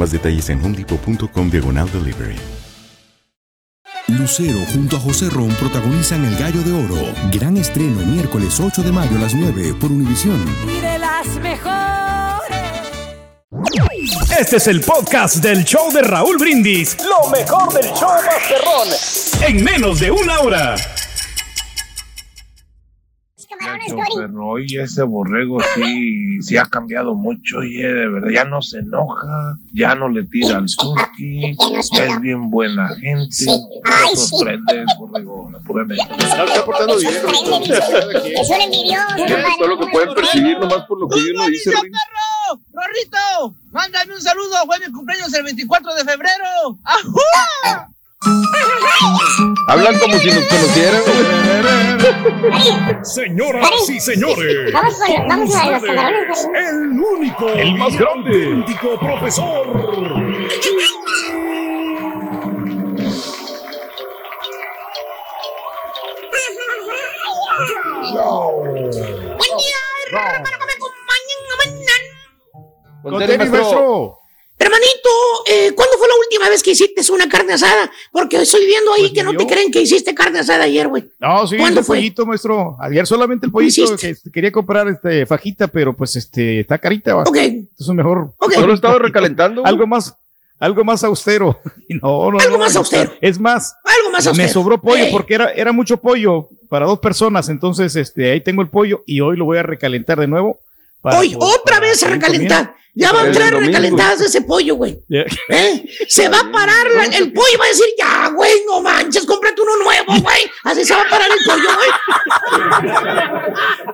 Más detalles en homedepot.com diagonal delivery. Lucero junto a José Ron protagonizan El Gallo de Oro. Gran estreno miércoles 8 de mayo a las 9 por Univisión. Y de las mejores. Este es el podcast del show de Raúl Brindis. Lo mejor del show Masterrón. En menos de una hora. Pero y ese borrego sí, sí ha cambiado mucho, oye, de verdad, ya no se enoja, ya no le tira al turqui, ya es bien buena gente, me sorprende el borrego, la pura neta. Está portando bien. Es un envidioso. Todo lo que pueden percibir nomás por lo que uno dice. Perro! ¡Rorrito! ¡Mándame un saludo! ¡Fue mi cumpleaños el 24 de febrero! ¡Ajúa! Hablan como si nos conocieran. Señoras y señores. Vamos, con, vamos a los ustedes, camarones. El único, el más grande, auténtico profesor. Buen día, hermano, para que me acompañen mañana. Con. Hermanito, eh, ¿cuándo fue la última vez que hiciste una carne asada? Porque estoy viendo ahí Pues que no te creen que hiciste carne asada ayer, güey. No, sí, ¿Cuándo el fue? pollito, maestro. Ayer solamente el pollito que quería comprar este fajita, pero pues este está carita. va. Ok. Entonces mejor. Solo estaba recalentando. Algo más, algo más austero. No, no, Algo no, más austero. Es más, Algo más me austero. sobró pollo Ey. porque era, era mucho pollo para dos personas. Entonces, este, ahí tengo el pollo y hoy lo voy a recalentar de nuevo. Hoy, otra para vez a recalentar. Ya van tres recalentadas de ese pollo, güey. ¿Eh? Se va a parar la- el pollo y va a decir, ya, güey, no manches, cómprate uno nuevo, güey. Así se va a parar el pollo, güey.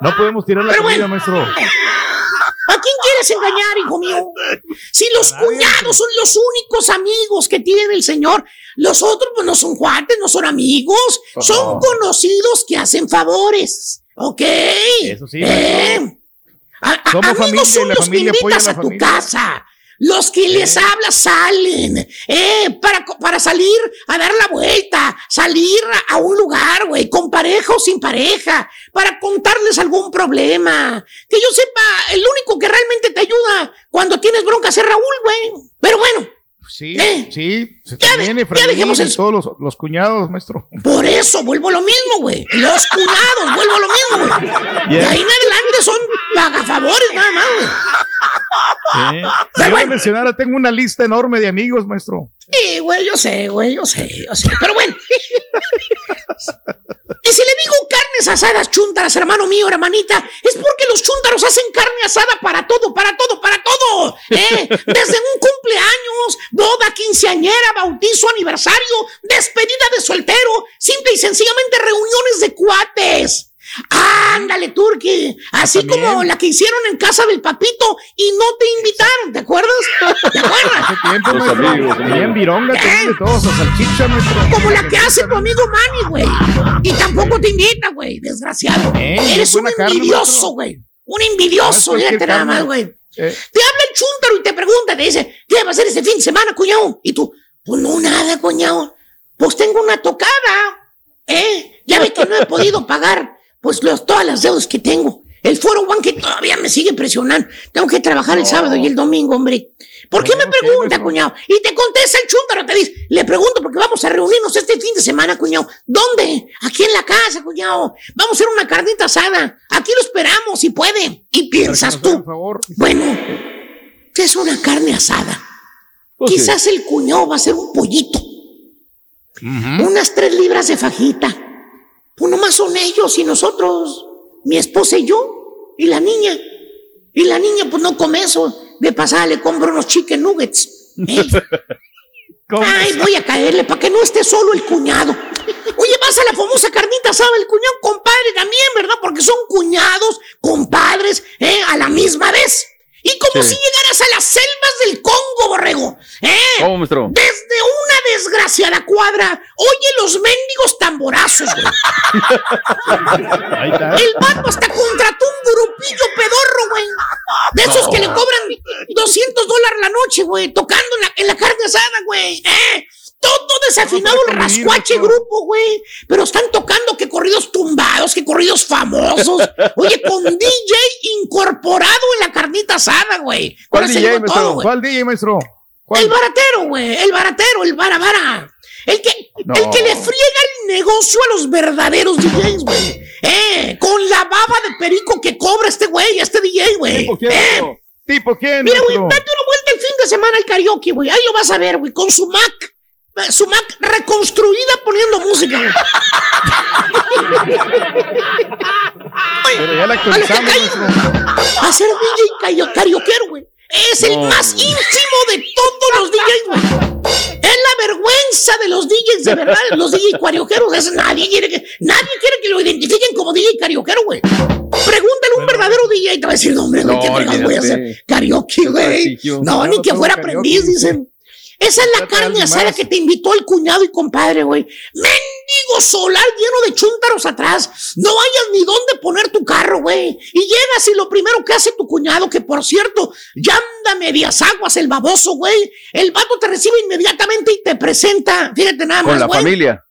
No podemos tirar la Pero comida, bueno. maestro. ¿A quién quieres engañar, hijo mío? Si los cuñados son los únicos amigos que tiene el señor, los otros pues no son cuates, no son amigos, son conocidos que hacen favores. ¿Ok? Eso sí, Eh, a- familia son los que invitas a tu familia. casa. Los que les hablas salen, eh, para, para salir a dar la vuelta, salir a, a un lugar, güey, con pareja o sin pareja, para contarles algún problema. Que yo sepa, el único que realmente te ayuda cuando tienes broncas es Raúl, güey. Pero bueno, Sí, Eh, sí. Se también Efraín dejemos eso. todos los, los cuñados, maestro. por eso vuelvo a lo mismo, güey. Los cuñados, vuelvo a lo mismo, güey. De Ya. ahí en adelante son pagafavores nada más, güey. Eh, yo le mencionara, tengo una lista enorme de amigos, maestro. Sí, güey, yo sé, güey, yo sé, yo sé. Pero bueno. y si le digo carnes asadas chúntaras, hermano mío, hermanita, es porque los chúntaros hacen carne asada para todo, para todo, para todo. ¿eh? Desde un cumpleaños, boda, quinceañera, bautizo, aniversario, despedida de soltero, simple y sencillamente reuniones de cuates. Ándale, Turki. Así como la que hicieron en casa del papito y no te invitaron, ¿te acuerdas? ¿Te acuerdas? Hace tiempo, Los maestro. amigos, vironga, de todos, a salchicha, maestro. Como la que hace tu amigo Manny, güey. Y tampoco te invita, güey, desgraciado. Ey, Eres un envidioso, güey. Un envidioso, fíjate nada más, güey. Eh. Te habla el chúntaro y te pregunta, te dice, ¿qué va a hacer este fin de semana, cuñado? Y tú, pues no, nada, cuñado. Pues tengo una tocada, ¿eh? Ya ve que no he podido pagar, pues los, todas las deudas que tengo. El foro One que todavía me sigue presionando. Tengo que trabajar el sábado y el domingo, hombre. ¿Por qué me pregunta, cuñado? Y te contesta el chúntaro, te dice, le pregunto porque vamos a reunirnos este fin de semana, cuñado. ¿Dónde? Aquí en la casa, cuñado. Vamos a hacer una carnita asada. Aquí lo esperamos, si puede. Y piensas tú, bueno, es una carne asada. Pues Quizás el cuñado va a ser un pollito. Unas tres libras de fajita. Pues nomás son ellos y nosotros. Mi esposa y yo. Y la niña. Y la niña pues no come eso. De pasada le compro unos chicken nuggets. ¿eh? Ay, voy a caerle para que no esté solo el cuñado. Oye, vas a la famosa carnita asada, el cuñado compadre también, ¿verdad? Porque son cuñados, compadres, ¿eh? A la misma vez. Y como Sí. si llegaras a las selvas del Congo, borrego. ¿eh? ¿Cómo, maestro? Desde una desgraciada cuadra, oye los mendigos tamborazos, güey. El vato hasta contrató un grupillo pedorro, güey. De esos No. que le cobran 200 dólares la noche, güey. Tocando en la, en la carne asada, güey. ¿eh? Todo desafinado el rascuache grupo, güey. Pero están tocando que corridos tumbados, que corridos famosos. Oye, con DJ incorporado en la carnita asada, güey. ¿Cuál DJ, maestro? todo, güey. ¿Cuál DJ, maestro? El baratero, güey. El baratero, el vara vara. El que, No. el que le friega el negocio a los verdaderos DJs, güey. Eh, con la baba de perico que cobra este güey, este DJ, güey. ¿Tipo quién, Eh? ¿Tipo quién, Mira, güey, date una vuelta el fin de semana al karaoke, güey. Ahí lo vas a ver, güey, con su Mac. Eh, Su Mac reconstruida poniendo música. Pero ya la actualizamos. A ser DJ cario- carioquero, güey. Es el No, más güey. íntimo de todos los DJs, güey. Es la vergüenza de los DJs, de verdad. Los DJ carioqueros. Es, nadie, quiere que, nadie quiere que lo identifiquen como DJ carioquero, güey. Pregúntale a un verdadero DJ y te va a decir, no, hombre, No, ¿qué voy a hacer? Karaoke, güey. No, ni que fuera aprendiz, dice. dicen. Esa es la carne asada que te invitó el cuñado y compadre, güey. Mendigo solar lleno de chúntaros atrás. No hayas ni dónde poner tu carro, güey. Y llegas y lo primero que hace tu cuñado, que por cierto, ya anda medias aguas el baboso, güey. El vato te recibe inmediatamente y te presenta. Fíjate nada más, Con la familia.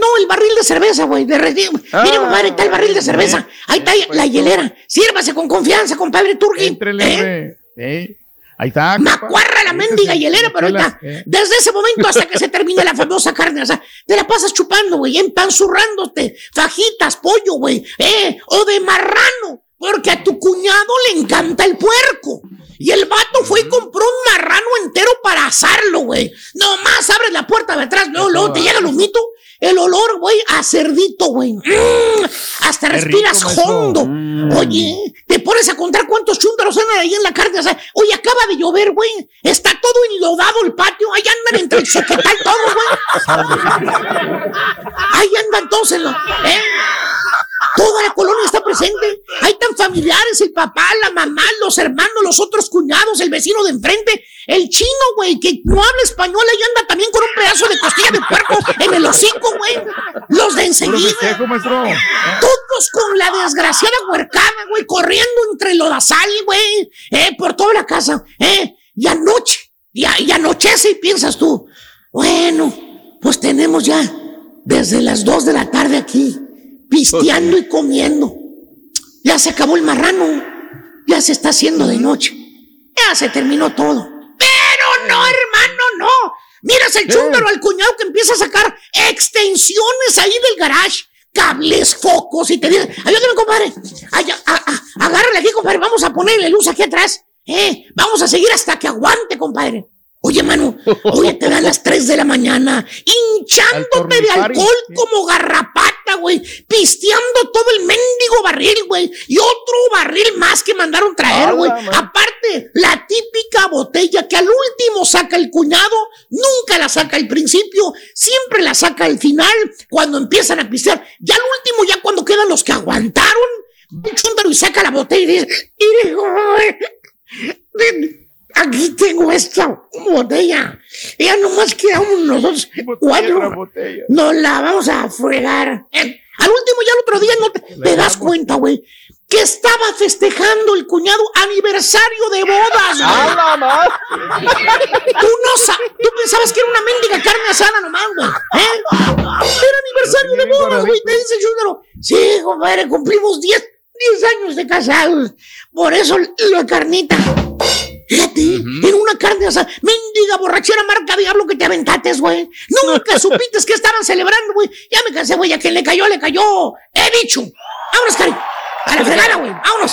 No, el barril de cerveza, güey. De re- Mire, Ah, compadre, está el barril de cerveza. Ahí está la hielera. Sírvase con confianza, compadre ¿Eh? hombre. Eh, Ahí está. Macuarra la mendiga hielera, pero ahí está. Desde ese momento hasta que se termine la famosa carne, o sea, te la pasas chupando, güey, empanzurrándote, fajitas, pollo, güey, eh, o de marrano, porque a tu cuñado le encanta el puerco. Y el vato fue y compró un marrano entero para asarlo, güey. Nomás abres la puerta de atrás, luego, luego te llega el humito, el olor, güey, a cerdito, güey. Mm, hasta Qué respiras hondo. Oye, te pones a contar cuántos chúntaros andan ahí en la carne. O sea, oye, acaba de llover, güey. Está todo enlodado el patio. Ahí andan entre el soquetal todo, güey. Ahí andan todos en lo, ¿eh? Toda la colonia está presente. Hay tan familiares, el papá, la mamá, los hermanos, los otros cuñados, el vecino de enfrente, el chino, güey, que no habla español, ahí anda también con un pedazo de costilla de puerco en el hocico, güey. Los de enseguida. festejo, maestro. Todos con la desgraciada huercada, güey, corriendo entre lodazal, güey, eh, por toda la casa, eh, y anoche, y, y anochece y piensas tú, bueno, pues tenemos ya desde las dos de la tarde aquí, pisteando y comiendo. Ya se acabó el marrano, ya se está haciendo de noche, ya se terminó todo. Pero no. Miras el chúndaro al cuñado que empieza a sacar extensiones ahí del garage, cables, focos y te dice, ayúdame, compadre. Ay, a- a- agárrale aquí, compadre. Vamos a ponerle luz aquí atrás. Eh, vamos a seguir hasta que aguante, compadre. Oye, mano, oye, te dan las 3 de la mañana, hinchándote de alcohol como garrapata, güey, pisteando todo el mendigo barril, güey, y otro barril más que mandaron traer, ¡Hala, güey. Aparte, la típica botella que al último saca el cuñado, nunca la saca al principio, siempre la saca al final, cuando empiezan a pistear. Ya al último, ya cuando quedan los que aguantaron, un chúntaro y saca la botella y dice, aquí tengo esta botella. Ya nomás quedamos nosotros cuatro. Nos la vamos a fregar. Eh, al último, ya el otro día no te, te das cuenta, güey. Que estaba festejando el cuñado aniversario de bodas, güey. ¡Ah, más! Tú no sabes, tú pensabas que era una mendiga carne asada nomás, güey. ¿Eh? Era aniversario de bodas, güey. Te dice chúndaro. Sí, compadre, cumplimos 10, 10 años de casados. Por eso la carnita. Fíjate, era una carne asada. Mendiga borrachera marca diablo que te aventates, güey. Nunca supiste que estaban celebrando, güey. Ya me cansé, güey. A quien le cayó, le cayó. He dicho. Vámonos, Cari. A la fregada, güey. Vámonos.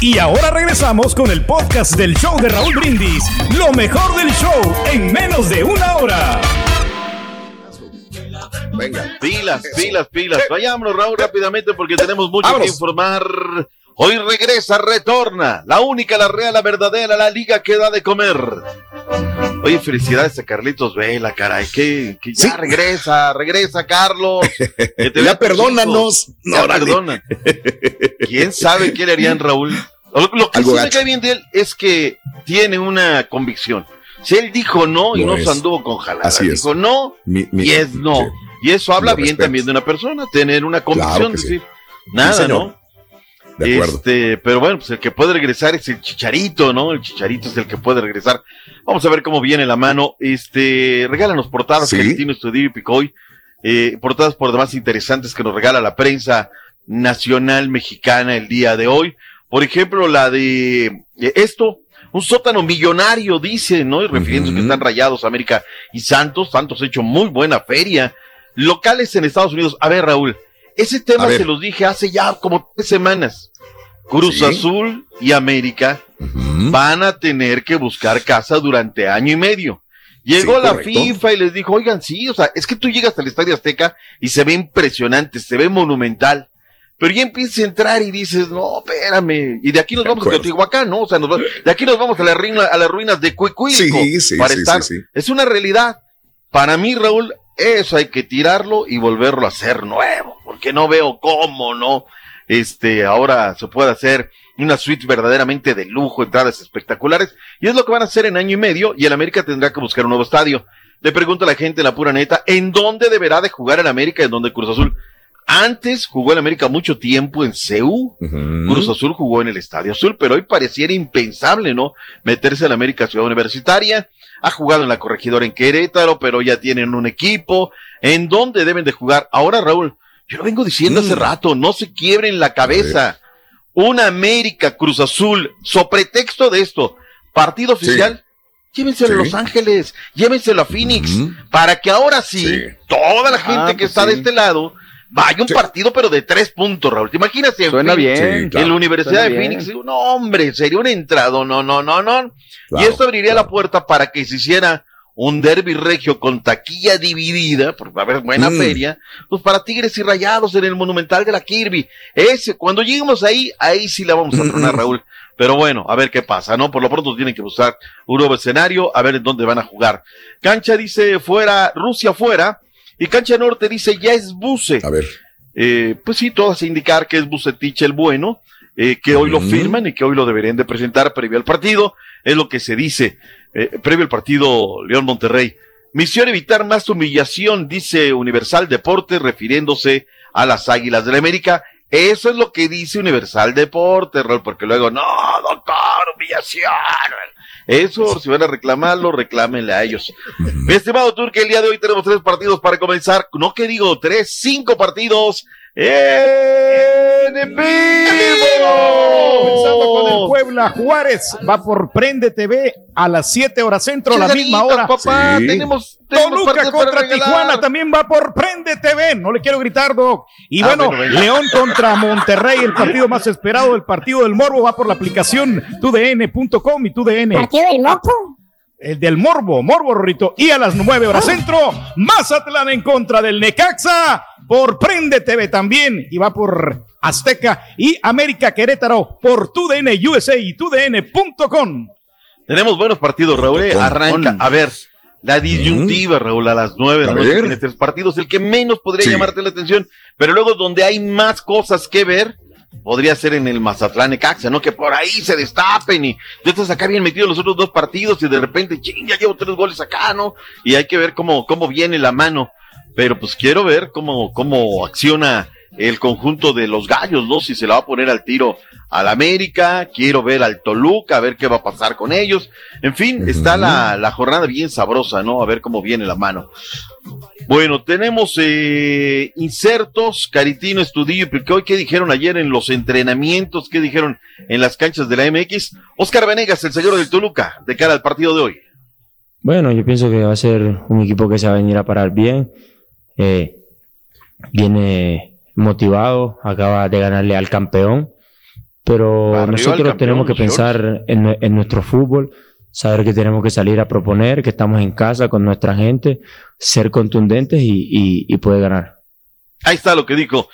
Y ahora regresamos con el podcast del show de Raúl Brindis. Lo mejor del show en menos de una hora. Venga. Pilas, pilas, pilas. Vayámonos, Raúl, rápidamente porque tenemos mucho que informar. Hoy regresa, retorna. La única, la real, la verdadera, la liga que da de comer. Oye, felicidades a Carlitos Vela, caray. Que, que ya regresa, regresa, Carlos. Que te Ya perdónanos. No, Ya perdona. ¿Quién sabe qué le harían, Raúl? Lo, lo que Algo sí me cae bien de él es que tiene una convicción. Si él dijo no y no se anduvo con jalada, Así es. dijo no Mi- mi- y es no. sí. Y eso habla bien también de una persona, tener una convicción, decir, nada, Sí. ¿no? De acuerdo. Este, pero bueno, pues el que puede regresar es el chicharito, ¿no? El chicharito es el que puede regresar. Vamos a ver cómo viene la mano. Este, regálanos portadas, Sí. Cristino Estudio y Picoy. Eh, portadas por demás interesantes que nos regala la prensa nacional mexicana el día de hoy. Por ejemplo, la de eh, esto, un sótano millonario, dice, ¿no? Y refiriéndose que están rayados América y Santos. Santos ha hecho muy buena feria. Locales en Estados Unidos. A ver, Raúl, ese tema A se los dije hace ya como tres semanas. Cruz Sí. Azul y América van a tener que buscar casa durante año y medio. Llegó Sí, la correcto. FIFA y les dijo, oigan, sí, o sea, es que tú llegas al Estadio Azteca y se ve impresionante, se ve monumental. Pero ya empiezas a entrar y dices, no, espérame. Y de aquí nos vamos a acuerdo. Teotihuacán, ¿no? O sea, nos va- de aquí nos vamos a, la ruina- a las ruinas de Cuicuilco Sí, sí, para estar. Es una realidad. Para mí, Raúl, eso hay que tirarlo y volverlo a hacer nuevo, porque no veo cómo, ¿no? Este, ahora se puede hacer una suite verdaderamente de lujo, entradas espectaculares, y es lo que van a hacer en año y medio, y el América tendrá que buscar un nuevo estadio. Le pregunto a la gente, la pura neta, ¿en dónde deberá de jugar el América, en dónde Cruz Azul? Antes jugó el América mucho tiempo en CEU, Cruz Azul jugó en el Estadio Azul, pero hoy pareciera impensable, ¿no? Meterse en la América Ciudad Universitaria. Ha jugado en la corregidora en Querétaro, pero ya tienen un equipo. ¿En dónde deben de jugar? Ahora, Raúl, yo lo vengo diciendo hace rato, no se quiebren la cabeza. Una América Cruz Azul, so pretexto de esto, partido oficial, llévenselo a. Los Ángeles, llévenselo a Phoenix, para que ahora sí, toda la gente Ah, que pues está de este lado, vaya un partido pero de tres puntos, Raúl. ¿Te imaginas en Suena Phoenix? bien. Sí, claro. En la Universidad Suena de bien. Phoenix, no hombre, sería un entrado, no, no, no, no. y esto abriría la puerta para que se hiciera un derby regio con taquilla dividida, porque va a haber buena Mm. feria, pues para Tigres y Rayados en el Monumental de la Kirby. Ese, cuando lleguemos ahí, ahí sí la vamos a tronar, Raúl. Pero bueno, a ver qué pasa, ¿no? Por lo pronto tienen que buscar un nuevo escenario, a ver en dónde van a jugar. Cancha dice fuera, Rusia fuera, y Cancha Norte dice ya es Buse. A ver. Eh, pues sí, todas indicar que es Bucetich el bueno, eh, que hoy lo firman y que hoy lo deberían de presentar previo al partido, es lo que se dice, eh, previo al partido León Monterrey. Misión evitar más humillación, dice Universal Deportes, refiriéndose a las Águilas de la América. Eso es lo que dice Universal Deportes, porque luego, no, doctor, humillación. Eso, si van a reclamarlo, reclámenle a ellos. Mi estimado Turque, el día de hoy tenemos tres partidos para comenzar. No que digo tres, cinco partidos en vivo. Comenzando con el Puebla Juárez. Va por Prende TV a las 7 horas centro, a la misma hora. papá, Sí. tenemos- tenemos Toluca contra. Tijuana también va por Prende TV. No le quiero gritar, Doc. Y Ah, bueno. León contra Monterrey, el partido más esperado, el partido del Morbo, va por la aplicación tudn.com y tudn. ¿Partido del moco? El del Morbo, Morbo Rorrito. Y a las 9 horas centro, Mazatlán en contra del Necaxa por Prende TV también. Y va por Azteca y América Querétaro por TUDN USA y TUDN.com. Tenemos buenos partidos, Raúl. eh. Arranca. A ver, La disyuntiva, Raúl, a las nueve de la noche tiene tres partidos, el que menos podría Sí. llamarte la atención, pero luego donde hay más cosas que ver, podría ser en el Mazatlán Necaxa, ¿no? Que por ahí se destapen y tú estás acá bien metido en los otros dos partidos y de repente, ching, ya llevo tres goles acá, ¿no? Y hay que ver cómo, cómo viene la mano. Pero pues quiero ver cómo, cómo acciona el conjunto de los gallos, ¿no? Si se la va a poner al tiro al América, quiero ver al Toluca, a ver qué va a pasar con ellos. En fin, está la, la jornada bien sabrosa, ¿no? A ver cómo viene la mano. Bueno, tenemos eh, insertos, Caritino, Estudillo, porque hoy, ¿qué dijeron ayer en los entrenamientos? ¿Qué dijeron en las canchas de la MX? Oscar Venegas, el señor del Toluca, de cara al partido de hoy. Bueno, yo pienso que va a ser un equipo que se va a venir a parar bien. Eh, viene motivado, acaba de ganarle al campeón. Pero nosotros campeón, tenemos que pensar en, en nuestro fútbol, saber que tenemos que salir a proponer, que estamos en casa con nuestra gente, ser contundentes y, y, y poder ganar. Ahí está lo que dijo.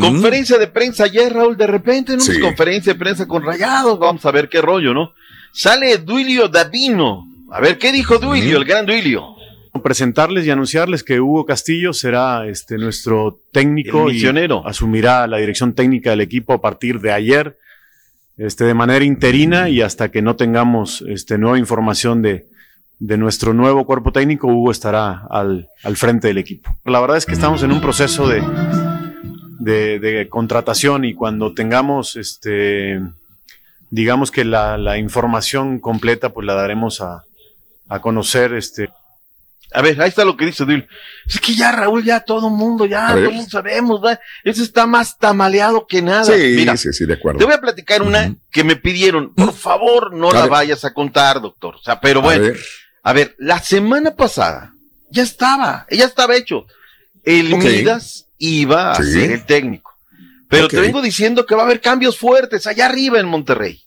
Conferencia de prensa ayer, Raúl, de repente, ¿no? Sí. Conferencia de prensa con rayados, vamos a ver qué rollo, ¿no? Sale Duilio Davino. A ver, ¿qué dijo Duilio, el gran Duilio? Presentarles y anunciarles que Hugo Castillo será este nuestro técnico y asumirá la dirección técnica del equipo a partir de ayer, este de manera interina y hasta que no tengamos este nueva información de, de nuestro nuevo cuerpo técnico, Hugo estará al, al frente del equipo. La verdad es que estamos en un proceso de, de, de contratación y cuando tengamos este digamos que la, la información completa pues la daremos a, a conocer este A ver, ahí está lo que dice Duilio. Es que ya, Raúl, ya todo mundo, ya A ver. todo mundo sabemos, ¿verdad? Ese está más tamaleado que nada. Sí, Mira, sí, sí, de acuerdo. Te voy a platicar una que me pidieron. Por favor, no A la ver. vayas a contar, doctor. O sea, pero bueno. A ver. la semana pasada ya estaba, ya estaba hecho. El Ok. Midas iba a Sí. ser el técnico. Pero te vengo diciendo que va a haber cambios fuertes allá arriba en Monterrey.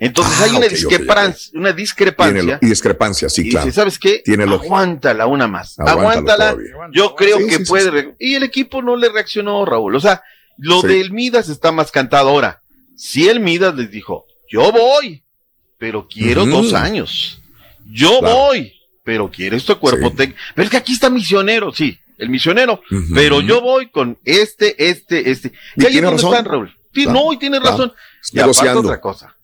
Entonces Ah, hay una, discrepancia, una discrepancia. Tiene y discrepancia, sí, Y claro. dice, ¿sabes qué? Tiene. Aguántala una más. Aguántalo Aguántala. todavía. Yo creo Sí, que sí, puede. sí. Y el equipo no le reaccionó, Raúl. O sea, lo Sí. del Midas está más cantado ahora. Si el Midas les dijo, yo voy, pero quiero dos años. Yo Claro. voy, pero quiero este cuerpo técnico. Pero es que aquí está misionero, sí, el misionero. Pero yo voy con este, este, este. Y ahí es tiene donde razón. están, Raúl. Claro, no, y tiene claro. razón. Es Y aparte otra cosa.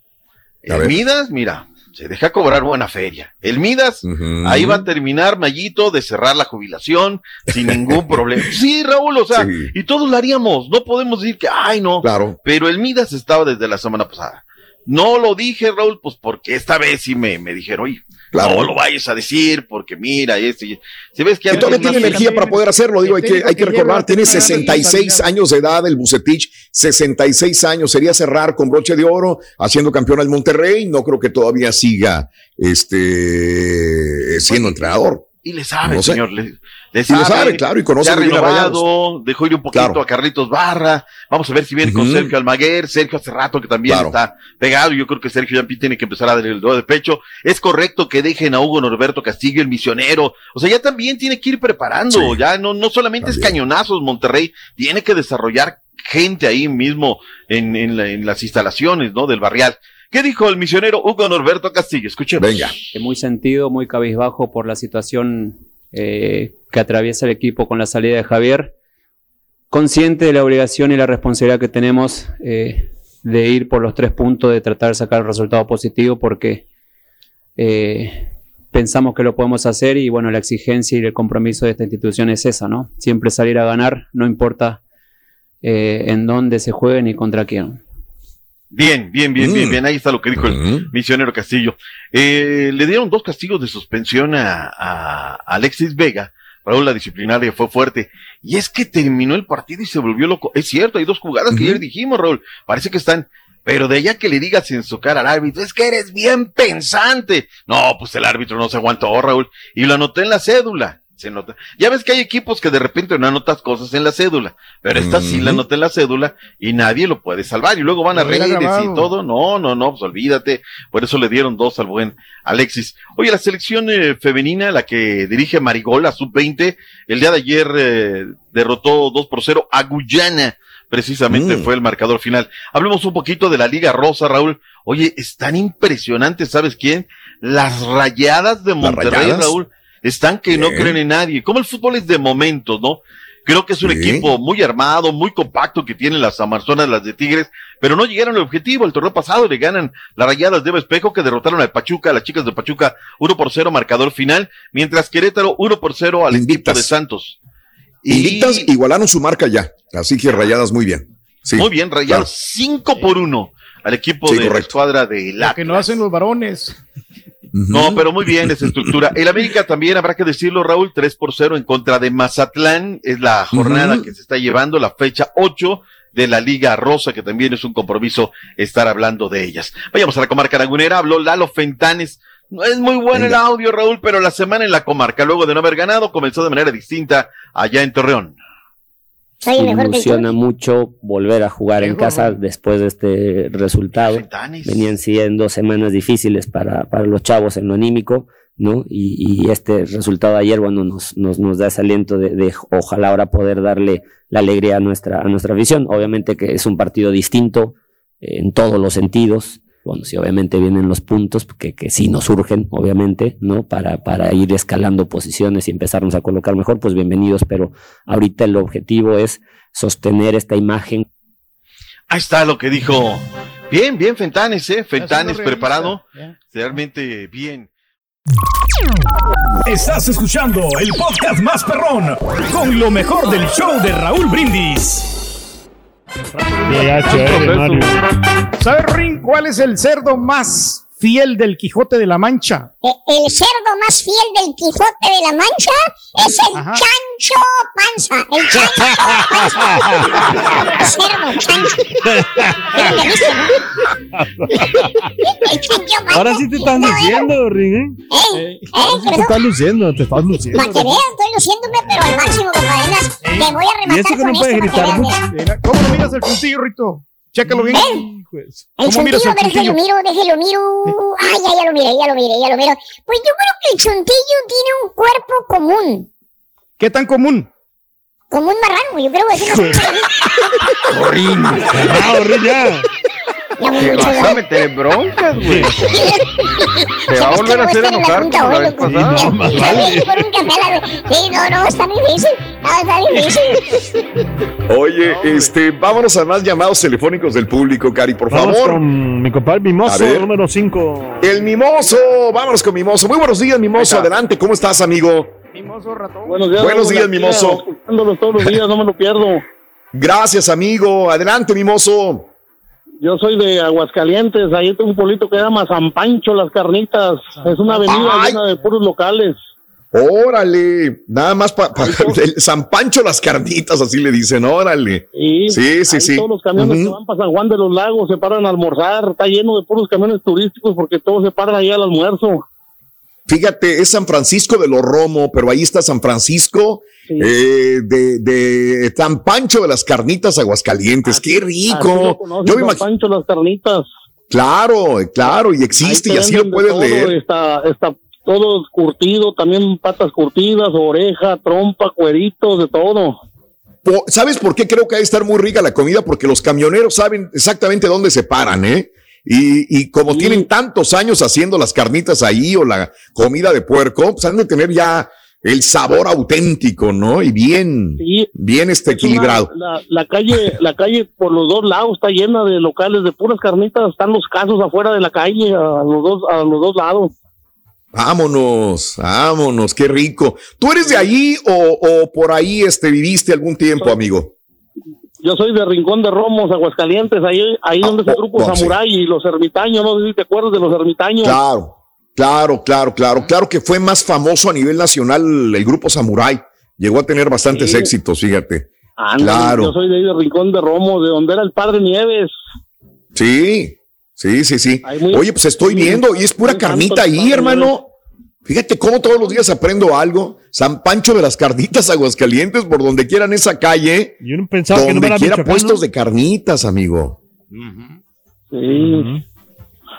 A El ver. Midas, mira, se deja cobrar buena feria. El Midas, ahí va a terminar Mayito de cerrar la jubilación sin ningún problema. Sí, Raúl, o sea, Sí. y todos lo haríamos. No podemos decir que, ay, no. Claro. Pero el Midas estaba desde la semana pasada. No lo dije, Raúl, pues porque esta vez sí me, me dijeron, oye, Claro. no lo vayas a decir porque mira, este, y- si ves que Y todavía tiene energía para poder hacerlo, digo, hay que, hay que recordar, tiene 66 años de edad el Bucetich, 66 años, sería cerrar con broche de oro, haciendo campeón al Monterrey, no creo que todavía siga este siendo entrenador. Y le sabe, No sé. señor. Le, le Y le sabe, claro, y conoce se ha muy bien a renovado, dejó ir un poquito Claro. a Carlitos Barra. Vamos a ver si viene con. Sergio Almaguer. Sergio hace rato que también Claro. está pegado. Yo creo que Sergio ya tiene que empezar a dar el dedo de pecho. Es correcto que dejen a Hugo Norberto Castillo, el misionero. O sea, ya también tiene que ir preparando. Sí. Ya no, no solamente es cañonazos Monterrey, tiene que desarrollar gente ahí mismo en, en, la- en las instalaciones, ¿no? Del barrial. ¿Qué dijo el misionero Hugo Norberto Castillo? Escuchemos. Venga. Muy sentido, muy cabizbajo por la situación eh, que atraviesa el equipo con la salida de Javier. Consciente de la obligación y la responsabilidad que tenemos eh, de ir por los tres puntos, de tratar de sacar el resultado positivo, porque eh, pensamos que lo podemos hacer y bueno, la exigencia y el compromiso de esta institución es esa, ¿no? Siempre salir a ganar, no importa eh, en dónde se juegue ni contra quién. Bien, bien, bien, bien, Mm. bien. Ahí está lo que dijo el misionero Castillo. Eh, le dieron dos castigos de suspensión a, a Alexis Vega. Raúl, la disciplinaria fue fuerte. Y es que terminó el partido y se volvió loco. Es cierto, hay dos jugadas que ayer dijimos, Raúl. Parece que están. Pero de allá que le digas en su cara al árbitro, es que eres bien pensante. No, pues el árbitro no se aguantó, Raúl. Y lo anoté en la cédula. Se nota. Ya ves que hay equipos que de repente no anotas cosas en la cédula, pero esta sí la anoté en la cédula y nadie lo puede salvar. Y luego van a reír y todo. No, no, no, pues olvídate. Por eso le dieron dos al buen Alexis. Oye, la selección eh, femenina, la que dirige Marigola, sub-20, el día de ayer eh, derrotó 2 por 0 a Guyana. Precisamente Mm. fue el marcador final. Hablemos un poquito de la Liga Rosa, Raúl. Oye, es tan impresionante, ¿sabes quién? Las rayadas de Monterrey, rayadas? Raúl. Están que no creen en nadie. Como el fútbol es de momentos, ¿no? Creo que es un Sí. equipo muy armado, muy compacto que tienen las Amazonas, las de Tigres, pero no llegaron al objetivo. El torneo pasado le ganan las rayadas de Espejo que derrotaron al Pachuca, a las chicas de Pachuca 1 por 0 marcador final, mientras Querétaro 1 por 0 al equipo de Santos. Invictas igualaron su marca ya. Así que rayadas muy bien. Sí, Muy bien, rayados claro. 5 por 1 al equipo Sí, de la escuadra de Lo la que no hacen los varones. No, pero muy bien esa estructura. El América también habrá que decirlo, Raúl, 3 por 0 en contra de Mazatlán. Es la jornada que se está llevando, la fecha 8 de la Liga Rosa, que también es un compromiso estar hablando de ellas. Vayamos a la comarca lagunera. Habló Lalo Fentanes. No es muy bueno el audio, Raúl, pero la semana en la comarca, luego de no haber ganado, comenzó de manera distinta allá en Torreón. Soy mejor el ilusiona mucho volver a jugar en casa después de este resultado. Venían siendo semanas difíciles para, para los chavos en lo anímico, ¿no? Y, y este resultado de ayer, bueno, nos, nos, nos da ese aliento de, de ojalá ahora poder darle la alegría a nuestra, a nuestra afición. Obviamente que es un partido distinto eh, en todos los sentidos. Bueno, sí, obviamente vienen los puntos que, que sí nos surgen, obviamente, ¿no? Para, para ir escalando posiciones y empezarnos a colocar mejor, pues bienvenidos, pero ahorita el objetivo es sostener esta imagen Ahí está lo que dijo. Bien, bien, Fentanes, ¿eh? Fentanes preparado. Realmente bien. Estás escuchando el podcast más perrón con lo mejor del show de Raúl Brindis. ¿Sabes, Rin, cuál es el cerdo más fiel del Quijote de la Mancha? Eh, El cerdo más fiel del Quijote de la Mancha es el chancho panza. El chancho panza. cerdo, chancho. ¿Ya lo entendiste, no? El chancho panza. Ahora sí te estás Está bueno. luciendo, Ring, ¿eh? ¿Eh? ¿Eh? Sí te estás luciendo, te estás luciendo. Para que veas, estoy luciéndome, pero al máximo, compadre. Te voy a Y rematar eso que con no puedes esto para gritar que veas, mucho. mira. ¿Cómo lo miras el puntillo, Rito? Chécalo bien. El ¿Cómo miras chuntillo, el a ver, déjelo miro, déjelo miro. Ay, ya, ya lo miré, ya lo miré, ya lo miro. Pues yo creo que el chuntillo tiene un cuerpo común. ¿Qué tan común? Como un marrano, yo creo que es una. Ya muy Te vas a ¿no? meter broncas, güey. Te va a ¿Sabes volver a no hacer enojar como la vez pasada. Más vale. vi por un café Sí, no, no, está difícil. No, está difícil. Oye, este, vámonos a más llamados telefónicos del público, Cari, por Vamos favor. con mi compadre Mimoso, número 5. El Mimoso, vámonos con Mimoso. Muy buenos días, Mimoso. Adelante, ¿cómo estás, amigo? Buenos Buenos días, Mimoso. Escuchándolos todos los días, no me lo pierdo. Gracias, amigo. Adelante, Mimoso. Yo soy de Aguascalientes, ahí tengo un pueblito que se llama San Pancho Las Carnitas. Es una avenida Ay. llena de puros locales. Órale, nada más para San Pancho las carnitas, así le dicen, órale. Sí, sí, ahí sí. Todos los camiones que Ujú. van para San Juan de los Lagos se paran a almorzar. Está lleno de puros camiones turísticos porque todos se paran ahí al almuerzo. Fíjate, es San Francisco de los Romo, pero ahí está San Francisco eh, de, de San Pancho de las Carnitas Aguascalientes. ¡Qué Así rico! Yo me imagino. Pancho Las Carnitas. Claro, claro, y existe, y así lo puedes todo, leer. Está, está todo curtido, también patas curtidas, oreja, trompa, cueritos, de todo. ¿Sabes por qué creo que ha de estar muy rica la comida? Porque los camioneros saben exactamente dónde se paran, ¿eh? Y, y como tienen tantos años haciendo las carnitas ahí o la comida de puerco, pues han de tener ya el sabor auténtico, ¿no? Y bien, bien este una- equilibrado. la, la calle, la calle por los dos lados está llena de locales de puras carnitas, están los casos afuera de la calle a los dos, a los dos lados. Vámonos, vámonos, qué rico. ¿Tú eres de ahí o, o por ahí este, viviste algún tiempo, amigo? Yo soy de Rincón de Romos, Aguascalientes, ahí, ahí donde es el grupo oh, sí. Samurai y los ermitaños, no sé si te acuerdas de los ermitaños. Claro, claro, claro, claro. Claro que fue más famoso a nivel nacional el grupo Samurai. Llegó a tener bastantes Sí. éxitos, fíjate. Ándale, claro. Yo soy de ahí de Rincón de Romos, de donde era el padre Nieves. Sí, sí, sí, sí. Oye, pues estoy viendo y es pura carnita ahí, hermano. Fíjate cómo todos los días aprendo algo. San Pancho de las Carnitas Aguascalientes, por donde quieran esa calle. Yo no pensaba que no donde era quiera Michoacán, puestos ¿no? de carnitas, amigo. Sí,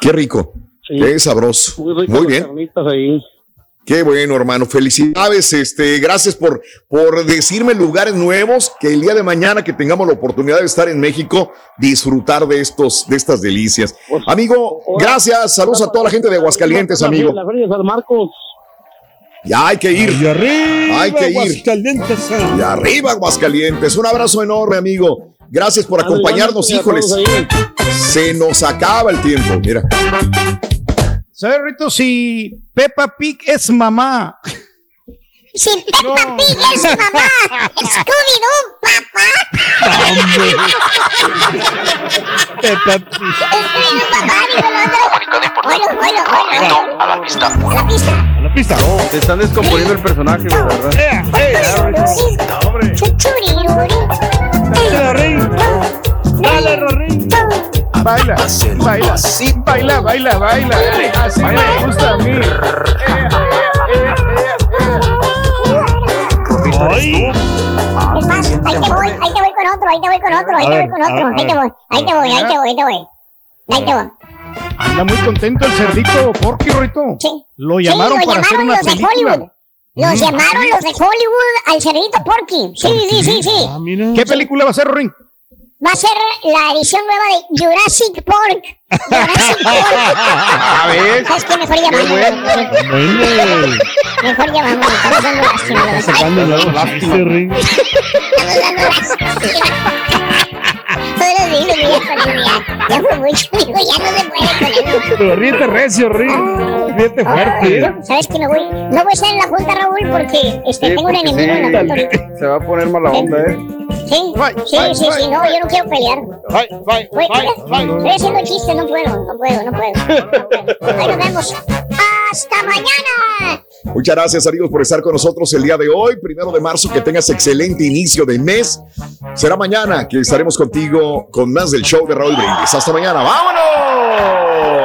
Qué rico. Sí. Qué sabroso. muy Muy bien. carnitas ahí. Qué bueno, hermano. Felicidades. Este, gracias por, por decirme lugares nuevos que el día de mañana que tengamos la oportunidad de estar en México, disfrutar de estos, de estas delicias. Amigo, gracias. Saludos a toda la gente de Aguascalientes, amigo. La Feria de San Marcos. Ya hay que ir. Y arriba, hay que ir. Aguascalientes. Y arriba, Aguascalientes. Un abrazo enorme, amigo. Gracias por acompañarnos, híjoles. Se nos acaba el tiempo, mira. ¿Sabes, Rito, si Peppa Pig es mamá? Si Peppa Pig es mamá, Scooby-Doo, papá. Peppa Pig. Scooby-Doo, papá, digo el otro. Oilo, oilo, oilo. A la pista. A la pista. A la pista. Te están descomponiendo el personaje, de verdad. Dale, Rorín. Dale, Rorín. Baila, baila, baila, baila, baila. Así me gusta a mí. Ay. Es más, ahí te voy, ahí te voy con otro, ahí te voy con otro, ahí te voy con otro, ahí te voy, ahí te voy, ahí te voy, ahí te voy, ahí te voy. Anda muy contento el cerdito Porky, Rito. Sí. Lo Sí, llamaron lo para hacer llamaron una los de película. Hollywood. Los Mm. llamaron los de Hollywood al cerdito Porky. Sí, sí, sí, sí. Ah. ¿Qué película va a ser, Rorín? Va a ser la edición nueva de Jurassic Park. Jurassic Park. A ver. ¿Sabes qué? Mejor llamamos. Bueno. Mejor llamamos. Estamos dando lástima. Sacando la Ring. Estamos dando lástima. Todos los días, mira, con ya, ya fue mucho, digo, ya no se puede con eso. Pero ríete recio, Ring. Ríete fuerte. ¿Sabes qué? Me voy, no voy a estar en la junta, Raúl, porque este, tengo un enemigo en la junta. Se va a poner mala onda, ¿eh? Sí, sí, sí, sí, no, yo no quiero pelear. Bye, bye, Voy, bye, estoy haciendo chistes, no puedo, no puedo, no puedo. Ahí nos vemos. ¡Hasta mañana! Muchas gracias, amigos, por estar con nosotros el día de hoy, primero de marzo. Que tengas excelente inicio de mes. Será mañana que estaremos contigo con más del show de Raúl Brindis. Hasta mañana. ¡Vámonos!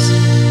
Christ.